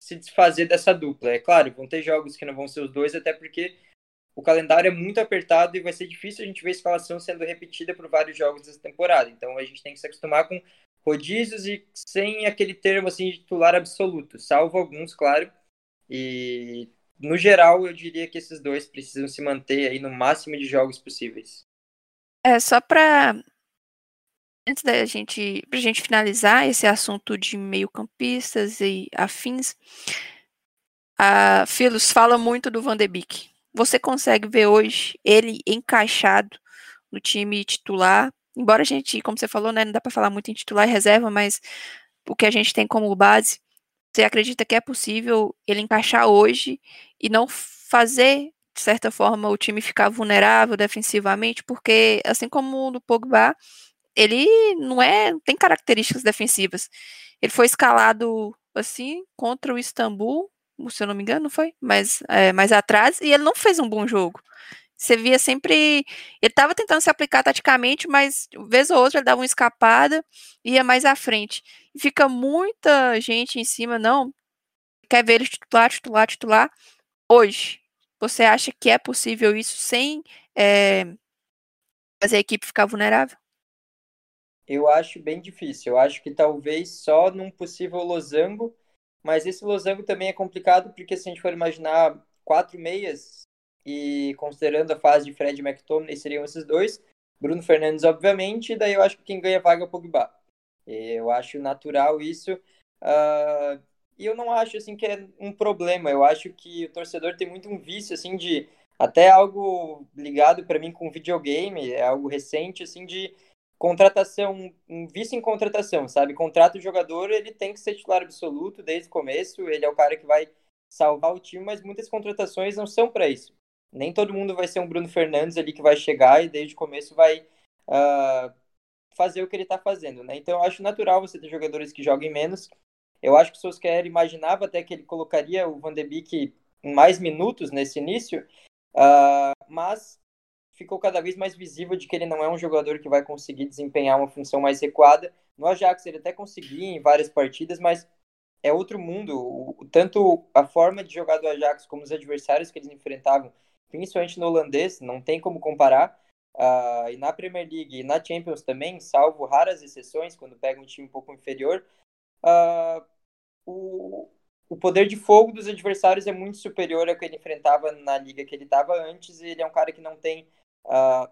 se desfazer dessa dupla. É claro, vão ter jogos que não vão ser os dois, até porque o calendário é muito apertado e vai ser difícil a gente ver a escalação sendo repetida por vários jogos dessa temporada. Então a gente tem que se acostumar com rodízios e sem aquele termo assim de titular absoluto, salvo alguns, claro. E no geral, eu diria que esses dois precisam se manter aí no máximo de jogos possíveis. É só para antes da gente, pra gente finalizar esse assunto de meio-campistas e afins, a Filos fala muito do Van de Beek. Você consegue ver hoje ele encaixado no time titular? Embora a gente, como você falou, né, não dá para falar muito em titular e reserva, mas o que a gente tem como base, você acredita que é possível ele encaixar hoje e não fazer de certa forma o time ficar vulnerável defensivamente, porque assim como no Pogba, ele não é, tem características defensivas. Ele foi escalado assim contra o Istambul, se eu não me engano, foi, mas é, mais atrás, e ele não fez um bom jogo. Você via sempre. Ele estava tentando se aplicar taticamente, mas vez ou outra ele dava uma escapada e ia mais à frente. E fica muita gente em cima, não. Quer ver ele titular, titular, titular. Hoje, você acha que é possível isso sem é, fazer a equipe ficar vulnerável? Eu acho bem difícil. Eu acho que talvez só num possível losango, mas esse losango também é complicado porque se a gente for imaginar quatro meias e considerando a fase de Fred e McTominay seriam esses dois, Bruno Fernandes obviamente, e daí eu acho que quem ganha vaga é o Pogba. Eu acho natural isso. Uh, e eu não acho assim que é um problema. Eu acho que o torcedor tem muito um vício assim de até algo ligado para mim com videogame, é algo recente assim de contratação, um vício em contratação, sabe? Contrata o jogador, ele tem que ser titular absoluto desde o começo, ele é o cara que vai salvar o time, mas muitas contratações não são para isso. Nem todo mundo vai ser um Bruno Fernandes ali que vai chegar e desde o começo vai uh, fazer o que ele está fazendo, né? Então eu acho natural você ter jogadores que joguem menos. Eu acho que o Solskjaer imaginava até que ele colocaria o Van de Beek em mais minutos nesse início, uh, mas ficou cada vez mais visível de que ele não é um jogador que vai conseguir desempenhar uma função mais recuada. No Ajax ele até conseguia em várias partidas, mas é outro mundo. O, tanto a forma de jogar do Ajax como os adversários que eles enfrentavam, principalmente no holandês, não tem como comparar. Uh, e na Premier League e na Champions também, salvo raras exceções, quando pega um time um pouco inferior, uh, o, o poder de fogo dos adversários é muito superior ao que ele enfrentava na liga que ele estava antes, e ele é um cara que não tem uh,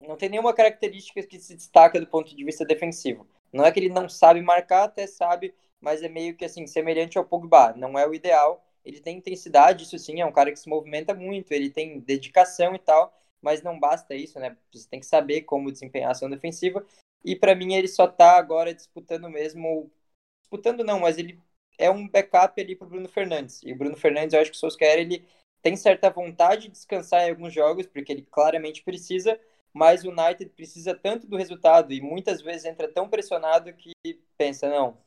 não tem nenhuma característica que se destaca do ponto de vista defensivo. Não é que ele não sabe marcar, até sabe, mas é meio que assim, semelhante ao Pogba. Não é o ideal. Ele tem intensidade, isso sim, é um cara que se movimenta muito, ele tem dedicação e tal, mas não basta isso, né? Você tem que saber como desempenhar a ação defensiva. E para mim ele só tá agora disputando mesmo. Disputando não, mas ele é um backup ali pro Bruno Fernandes. E o Bruno Fernandes, eu acho que o Solskjaer, ele tem certa vontade de descansar em alguns jogos, porque ele claramente precisa, mas o United precisa tanto do resultado e muitas vezes entra tão pressionado que pensa, não,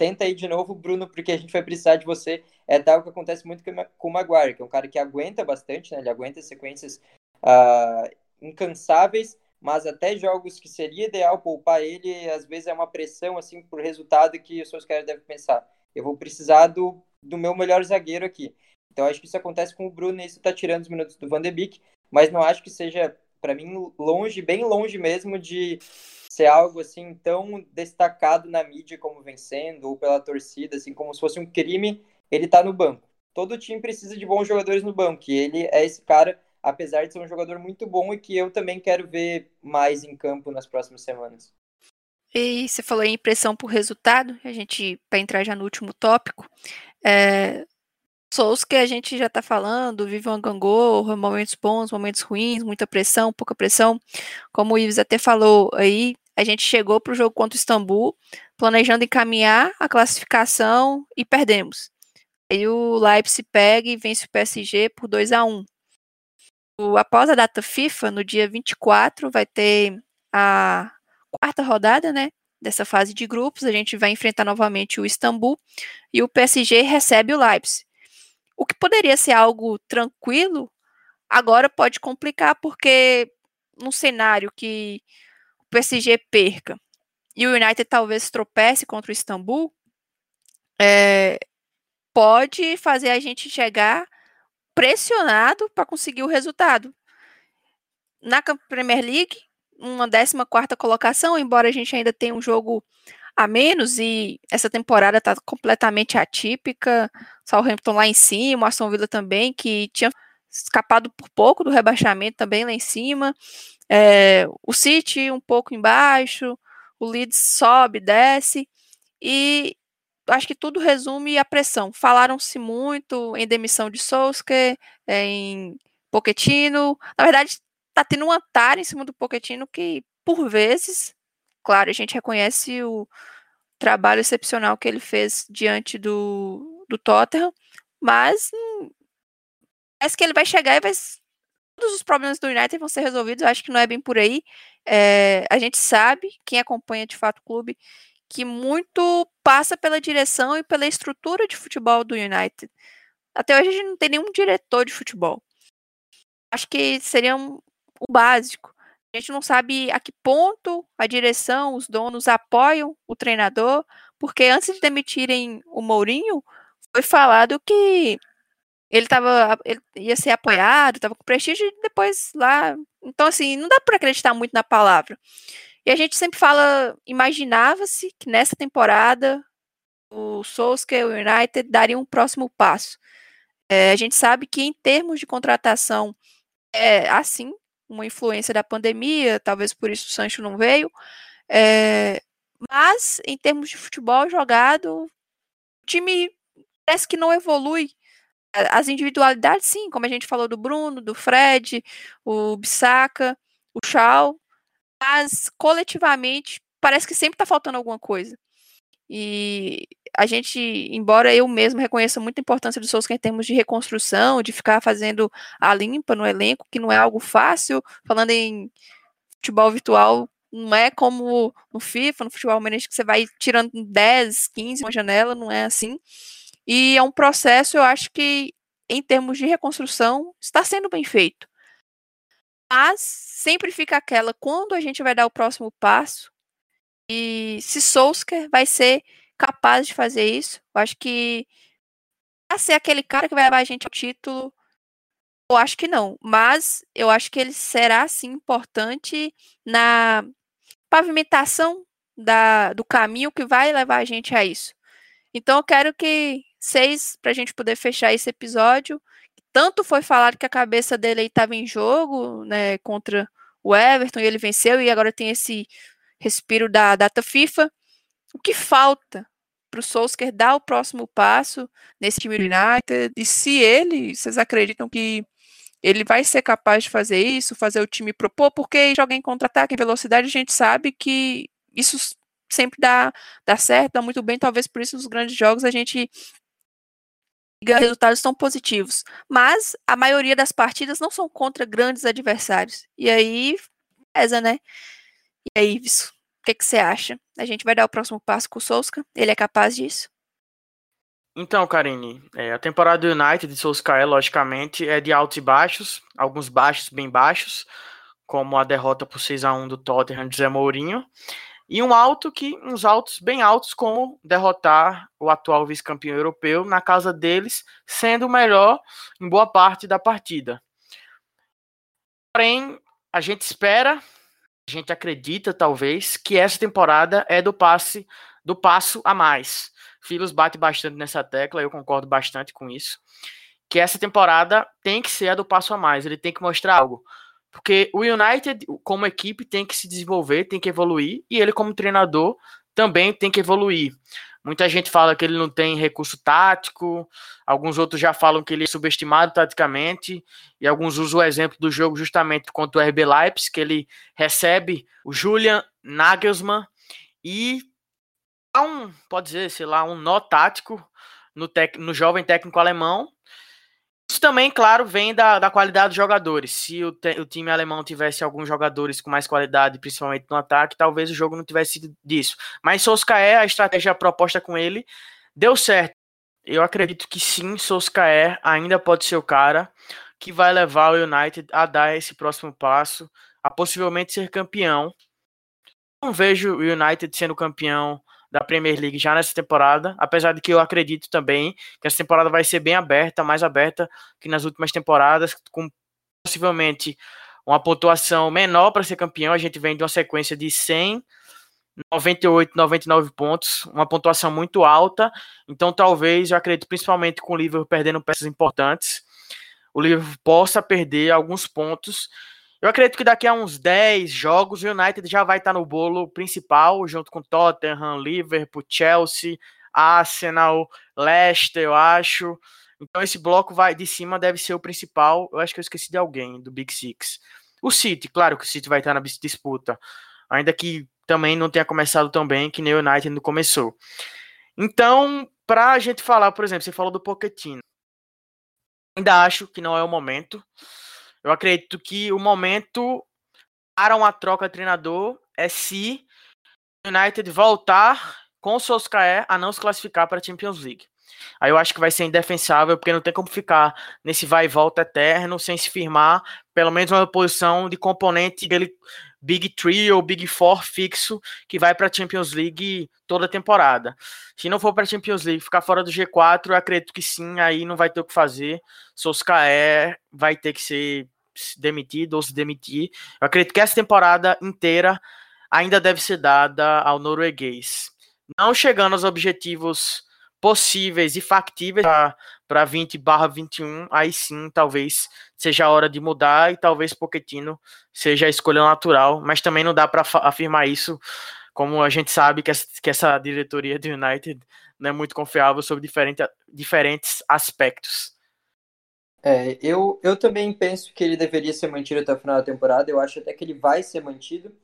tenta aí de novo, Bruno, porque a gente vai precisar de você. É tal que acontece muito com o Maguire, que é um cara que aguenta bastante, né? Ele aguenta sequências uh, incansáveis, mas até jogos que seria ideal poupar ele, às vezes é uma pressão assim por resultado que os seus caras devem pensar. eu vou precisar do, do meu melhor zagueiro aqui. Então acho que isso acontece com o Bruno e isso tá tirando os minutos do Van de Beek, mas não acho que seja, para mim, longe, bem longe mesmo de ser algo assim tão destacado na mídia como vencendo ou pela torcida, assim como se fosse um crime ele tá no banco. Todo time precisa de bons jogadores no banco e ele é esse cara, apesar de ser um jogador muito bom e que eu também quero ver mais em campo nas próximas semanas. E você falou em impressão por resultado, a gente, para entrar já no último tópico, é, Souls que a gente já está falando, vive uma gangorra, momentos bons, momentos ruins, muita pressão, pouca pressão. Como o Ives até falou aí, a gente chegou para o jogo contra o Istambul, planejando encaminhar a classificação e perdemos. Aí o Leipzig pega e vence o PSG por 2 a 1 o, Após a data FIFA, no dia 24, vai ter a quarta rodada, né? Dessa fase de grupos, a gente vai enfrentar novamente o Istambul e o PSG recebe o Leipzig. O que poderia ser algo tranquilo, agora pode complicar, porque num cenário que o PSG perca e o United talvez tropece contra o Istambul, é, pode fazer a gente chegar pressionado para conseguir o resultado. Na Premier League, uma 14 quarta colocação, embora a gente ainda tenha um jogo a menos e essa temporada está completamente atípica. Southampton lá em cima, Aston Villa também, que tinha escapado por pouco do rebaixamento também lá em cima. É, o City um pouco embaixo, o Leeds sobe, desce e acho que tudo resume a pressão. Falaram-se muito em demissão de Solskjaer, em Pochettino. Na verdade, está tendo um atar em cima do Pochettino que, por vezes, claro, a gente reconhece o trabalho excepcional que ele fez diante do, do Tottenham, mas parece que ele vai chegar e vai. Todos os problemas do United vão ser resolvidos, eu acho que não é bem por aí. É, a gente sabe, quem acompanha de fato o clube, que muito passa pela direção e pela estrutura de futebol do United. Até hoje a gente não tem nenhum diretor de futebol. Acho que seria um, o básico. A gente não sabe a que ponto a direção, os donos apoiam o treinador, porque antes de demitirem o Mourinho, foi falado que ele tava, ele ia ser apoiado, estava com prestígio e depois lá. Então, assim, não dá para acreditar muito na palavra. E a gente sempre fala, imaginava-se que nessa temporada o Solskjaer e o United dariam um próximo passo. É, a gente sabe que em termos de contratação é assim, uma influência da pandemia, talvez por isso o Sancho não veio. É, mas, em termos de futebol jogado, o time parece que não evolui. As individualidades, sim, como a gente falou do Bruno, do Fred, o Bissaka, o Shaw, mas coletivamente parece que sempre está faltando alguma coisa. E a gente, embora eu mesmo reconheça muita importância do Souza em termos de reconstrução, de ficar fazendo a limpa no elenco, que não é algo fácil, falando em futebol virtual, não é como no FIFA, no futebol manager, que você vai tirando 10, 15 uma janela, não é assim. E é um processo, eu acho que, em termos de reconstrução, está sendo bem feito. Mas sempre fica aquela, quando a gente vai dar o próximo passo, e se Solskjaer vai ser capaz de fazer isso, eu acho que a ser aquele cara que vai levar a gente ao título, eu acho que não. Mas eu acho que ele será sim importante na pavimentação da, do caminho que vai levar a gente a isso. Então eu quero que seis, para a gente poder fechar esse episódio, tanto foi falado que a cabeça dele estava em jogo, né, contra o Everton, e ele venceu, e agora tem esse respiro da data FIFA. O que falta para o Solskjaer dar o próximo passo nesse time United? E se ele, vocês acreditam que ele vai ser capaz de fazer isso, fazer o time propor? Porque joga em contra-ataque, em velocidade, a gente sabe que isso sempre dá, dá certo, dá muito bem. Talvez por isso nos grandes jogos a gente resultados tão positivos. Mas a maioria das partidas não são contra grandes adversários. E aí pesa, né? E aí, o que, você acha? A gente vai dar o próximo passo com o Souska? Ele é capaz disso? Então, Karine, é, a temporada do United de Solskjaer, logicamente, é de altos e baixos, alguns baixos bem baixos, como a derrota por 6 a 1 do Tottenham de Zé Mourinho. E um alto que uns altos bem altos como derrotar o atual vice-campeão europeu na casa deles, sendo o melhor em boa parte da partida. Porém, a gente espera, a gente acredita talvez que essa temporada é do passe do passo a mais. Filos bate bastante nessa tecla, eu concordo bastante com isso. Que essa temporada tem que ser a do passo a mais, ele tem que mostrar algo. Porque o United, como equipe, tem que se desenvolver, tem que evoluir, e ele, como treinador, também tem que evoluir. Muita gente fala que ele não tem recurso tático, alguns outros já falam que ele é subestimado taticamente, e alguns usam o exemplo do jogo justamente contra o RB Leipzig, que ele recebe o Julian Nagelsmann e um, pode dizer, sei lá, um nó tático no, tec, no jovem técnico alemão, isso também, claro, vem da, da qualidade dos jogadores. Se o, te, o, time alemão tivesse alguns jogadores com mais qualidade, principalmente no ataque, talvez o jogo não tivesse sido disso. Mas Solskjaer, a estratégia proposta com ele, deu certo. Eu acredito que sim, Solskjaer ainda pode ser o cara que vai levar o United a dar esse próximo passo, a possivelmente ser campeão. Não vejo o United sendo campeão da Premier League já nessa temporada, apesar de que eu acredito também que essa temporada vai ser bem aberta, mais aberta que nas últimas temporadas, com possivelmente uma pontuação menor para ser campeão. A gente vem de uma sequência de 100, 98, 99 pontos, uma pontuação muito alta. Então, talvez, eu acredito, principalmente com o Liverpool perdendo peças importantes, o Liverpool possa perder alguns pontos eu acredito que daqui a uns 10 jogos o United já vai estar no bolo principal, junto com Tottenham, Liverpool, Chelsea, Arsenal, Leicester, eu acho. Então esse bloco vai de cima deve ser o principal. Eu acho que eu esqueci de alguém do Big Six. O City, claro que o City vai estar na disputa, ainda que também não tenha começado tão bem que nem o United não começou. Então, para a gente falar, por exemplo, você falou do Pochettino. Ainda acho que não é o momento. Eu acredito que o momento para uma troca de treinador é se o United voltar com o Solskjaer a não se classificar para a Champions League. Aí eu acho que vai ser indefensável, porque não tem como ficar nesse vai e volta eterno sem se firmar pelo menos uma posição de componente dele Big Three ou Big Four fixo que vai para a Champions League toda temporada. Se não for para a Champions League, ficar fora do G4, eu acredito que sim, aí não vai ter o que fazer. Solskjaer vai ter que ser demitido ou se demitir. Eu acredito que essa temporada inteira ainda deve ser dada ao norueguês. Não chegando aos objetivos possíveis e factíveis 20 barra 21, aí sim talvez seja a hora de mudar e talvez Pochettino seja a escolha natural, mas também não dá para afirmar isso, como a gente sabe que essa, que essa diretoria do United não é muito confiável sobre diferente, diferentes aspectos. É, eu, eu também penso que ele deveria ser mantido até o final da temporada, eu acho até que ele vai ser mantido,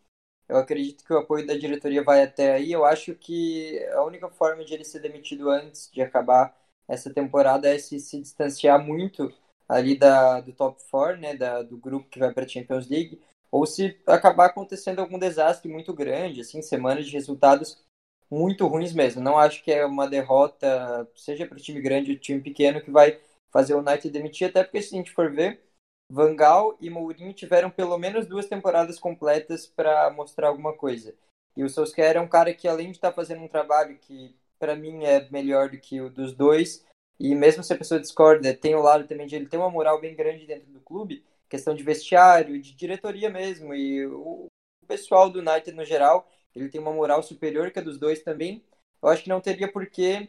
eu acredito que o apoio da diretoria vai até aí. Eu acho que a única forma de ele ser demitido antes de acabar essa temporada é se, se distanciar muito ali da, do top 4, né, da, do grupo que vai para a Champions League, ou se acabar acontecendo algum desastre muito grande, assim, semanas de resultados muito ruins mesmo. Não acho que é uma derrota, seja para o time grande ou time pequeno, que vai fazer o United demitir, até porque se a gente for ver, Van Gaal e Mourinho tiveram pelo menos duas temporadas completas para mostrar alguma coisa. E o Solskjaer é um cara que, além de estar tá fazendo um trabalho que, para mim, é melhor do que o dos dois, e mesmo se a pessoa discorda, tem o lado também de ele ter uma moral bem grande dentro do clube, questão de vestiário, de diretoria mesmo, e o pessoal do United no geral, ele tem uma moral superior que a dos dois também. Eu acho que não teria por que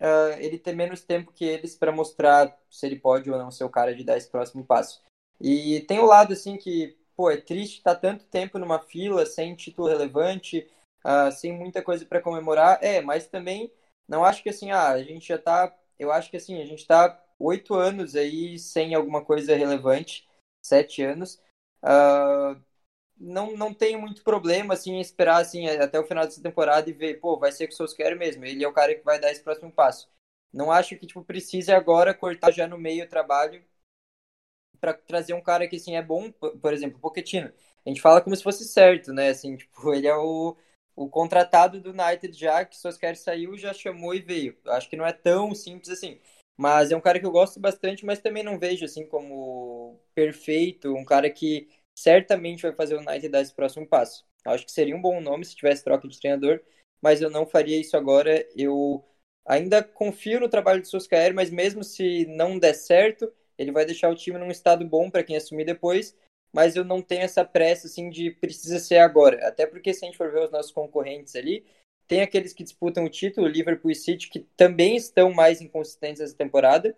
uh, ele ter menos tempo que eles para mostrar se ele pode ou não ser o cara de dar esse próximo passo. E tem o lado, assim, que, pô, é triste estar tá tanto tempo numa fila, sem título relevante, uh, sem muita coisa para comemorar. É, mas também não acho que, assim, ah, a gente já tá. Eu acho que, assim, a gente tá oito anos aí sem alguma coisa relevante, sete anos. Uh, não, não tem muito problema, assim, esperar, assim, até o final dessa temporada e ver, pô, vai ser com o Solskjaer mesmo, ele é o cara que vai dar esse próximo passo. Não acho que, tipo, precise agora cortar já no meio o trabalho para trazer um cara que assim é bom, por exemplo, Pochettino. A gente fala como se fosse certo, né? Assim, tipo, ele é o, o contratado do United já, que Solskjaer saiu, já chamou e veio. Acho que não é tão simples assim. Mas é um cara que eu gosto bastante, mas também não vejo assim como perfeito, um cara que certamente vai fazer o United dar esse próximo passo. Acho que seria um bom nome se tivesse troca de treinador, mas eu não faria isso agora. Eu ainda confio no trabalho de Solskjaer, mas mesmo se não der certo, ele vai deixar o time num estado bom para quem assumir depois, mas eu não tenho essa pressa assim de precisa ser agora. Até porque se a gente for ver os nossos concorrentes ali, tem aqueles que disputam o título, Liverpool e City, que também estão mais inconsistentes essa temporada.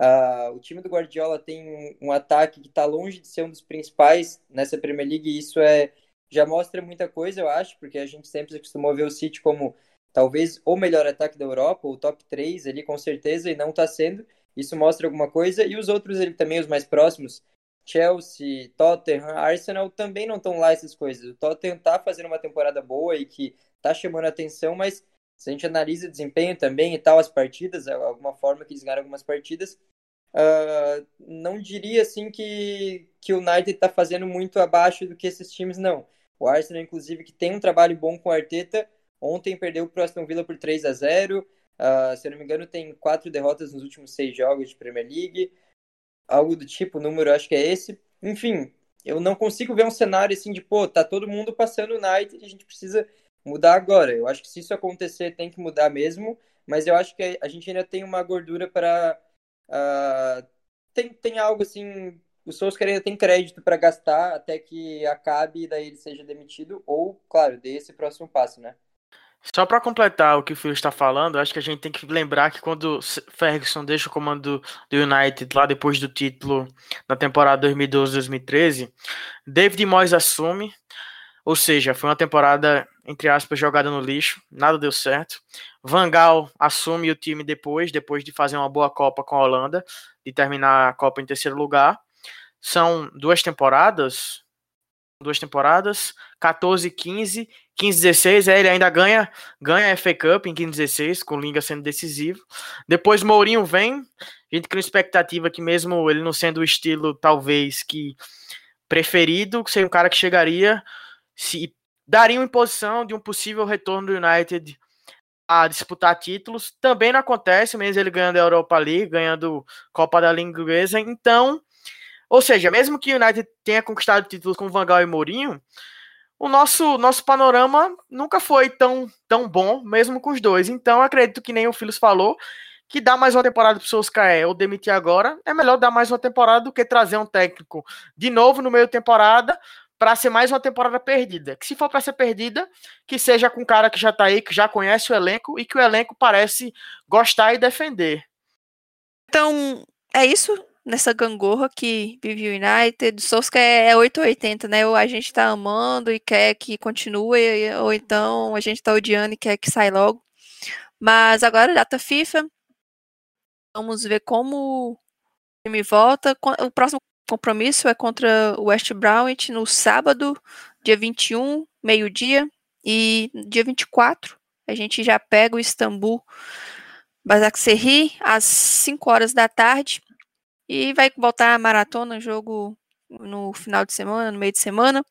Uh, o time do Guardiola tem um, um ataque que está longe de ser um dos principais nessa Premier League, e isso é já mostra muita coisa, eu acho, porque a gente sempre costumou ver o City como talvez o melhor ataque da Europa, o top 3 ali com certeza, e não está sendo. Isso mostra alguma coisa. E os outros ele também, os mais próximos, Chelsea, Tottenham, Arsenal, também não estão lá essas coisas. O Tottenham está fazendo uma temporada boa e que está chamando atenção, mas se a gente analisa o desempenho também e tal, as partidas, alguma forma que eles ganharam algumas partidas, uh, não diria assim que, que o United está fazendo muito abaixo do que esses times, não. O Arsenal, inclusive, que tem um trabalho bom com o Arteta, ontem perdeu para o Aston Villa por 3 a 0 uh, ah, se eu não me engano, tem quatro derrotas nos últimos seis jogos de Premier League, algo do tipo, o número acho que é esse. Enfim, eu não consigo ver um cenário assim de, pô, tá todo mundo passando o United e a gente precisa mudar agora. Eu acho que se isso acontecer, tem que mudar mesmo, mas eu acho que a gente ainda tem uma gordura para. Uh, tem, tem algo assim. O Solskjaer ainda tem crédito para gastar até que acabe e daí ele seja demitido, ou, claro, dê esse próximo passo, né? Só para completar o que o Phil está falando, acho que a gente tem que lembrar que quando Ferguson deixa o comando do United lá depois do título na temporada 2012-2013, David Moyes assume, ou seja, foi uma temporada entre aspas jogada no lixo, nada deu certo. Van Gaal assume o time depois, depois de fazer uma boa Copa com a Holanda, de terminar a Copa em terceiro lugar. São duas temporadas, duas temporadas, 14 15, 15 16, é, ele ainda ganha, ganha a FA Cup em 15 16, com o Linga sendo decisivo. Depois Mourinho vem, a gente cria expectativa que mesmo ele não sendo o estilo talvez que preferido, seria um cara que chegaria se daria uma imposição de um possível retorno do United a disputar títulos. Também não acontece, mesmo ele ganhando a Europa League, ganhando Copa da Liga Inglesa. Então, ou seja, mesmo que o United tenha conquistado títulos com Van Gaal e Mourinho, o nosso, nosso panorama nunca foi tão, tão bom, mesmo com os dois. Então, acredito que nem o Filhos falou, que dar mais uma temporada para o Solskjaer ou demitir agora, é melhor dar mais uma temporada do que trazer um técnico de novo no meio da temporada para ser mais uma temporada perdida. Que se for para ser perdida, que seja com um cara que já está aí, que já conhece o elenco e que o elenco parece gostar e defender. Então, é isso nessa gangorra que vive o United. O Solskjaer é 880, né? Ou a gente tá amando e quer que continue, ou então a gente tá odiando e quer que saia logo. Mas agora, data FIFA. Vamos ver como o time volta. O próximo compromisso é contra o West Bromwich no sábado, dia 21, meio-dia. E dia 24, a gente já pega o Istambul Basaksehir às 5 horas da tarde. E vai voltar a maratona, jogo no final de semana, no meio de semana.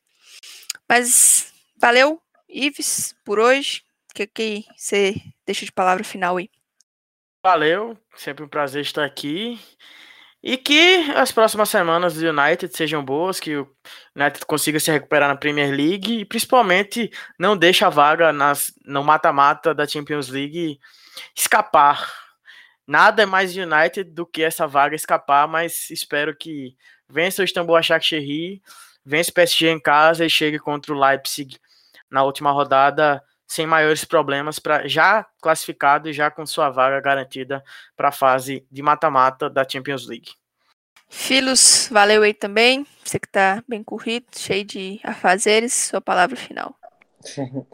Mas valeu, Ives, por hoje. O que, que você deixa de palavra final aí? Valeu, sempre um prazer estar aqui. E que as próximas semanas do United sejam boas, que o United consiga se recuperar na Premier League e principalmente não deixe a vaga nas, no mata-mata da Champions League escapar nada é mais United do que essa vaga escapar, mas espero que vença o Istanbul Başakşehir, vença o PSG em casa e chegue contra o Leipzig na última rodada sem maiores problemas para já classificado e já com sua vaga garantida para a fase de mata-mata da Champions League. Filhos, valeu aí também. Você que está bem corrido, cheio de afazeres, sua palavra final.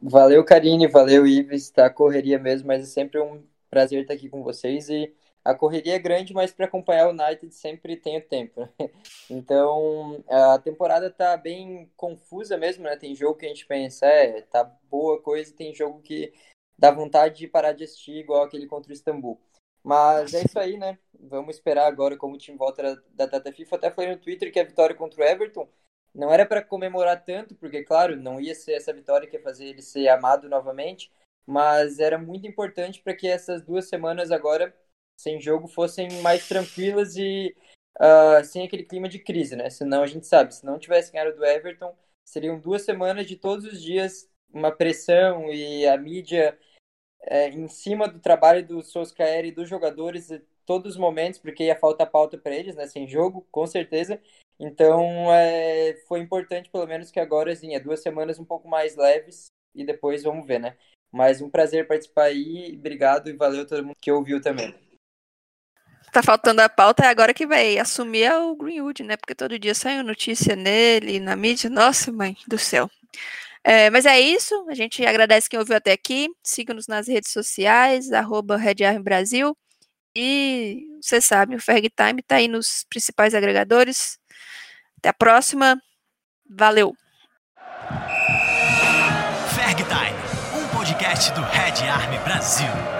valeu, Karine, valeu, Ives. Tá correria mesmo, mas é sempre um prazer estar aqui com vocês e a correria é grande, mas para acompanhar o United sempre tenho tempo. Né? Então, a temporada tá bem confusa mesmo, né? Tem jogo que a gente pensa, é, tá boa coisa, tem jogo que dá vontade de parar de assistir, igual aquele contra o Istambul. Mas é isso aí, né? Vamos esperar agora como o time volta da data FIFA. Até falei no Twitter que a vitória contra o Everton não era para comemorar tanto, porque, claro, não ia ser essa vitória que ia fazer ele ser amado novamente, mas era muito importante para que essas duas semanas agora sem jogo fossem mais tranquilas e uh, sem aquele clima de crise, né? Senão a gente sabe, se não tivesse ganhado do Everton, seriam duas semanas de todos os dias uma pressão e a mídia é, em cima do trabalho do Solskjaer e dos jogadores todos os momentos, porque ia faltar pauta para eles, né? Sem jogo, com certeza. Então, é, foi importante, pelo menos, que agora, assim, é duas semanas um pouco mais leves e depois vamos ver, né? Mas um prazer participar aí, obrigado e valeu todo mundo que ouviu também. Tá faltando a pauta, é agora que vai assumir é o Greenwood, né? Porque todo dia sai notícia nele, na mídia. Nossa, mãe do céu. É, mas é isso, a gente agradece quem ouviu até aqui. Siga-nos nas redes sociais, arroba Brasil. E você sabe, o Ferg Time tá aí nos principais agregadores. Até a próxima. Valeu! Ferg Time, podcast do Red Army Brasil.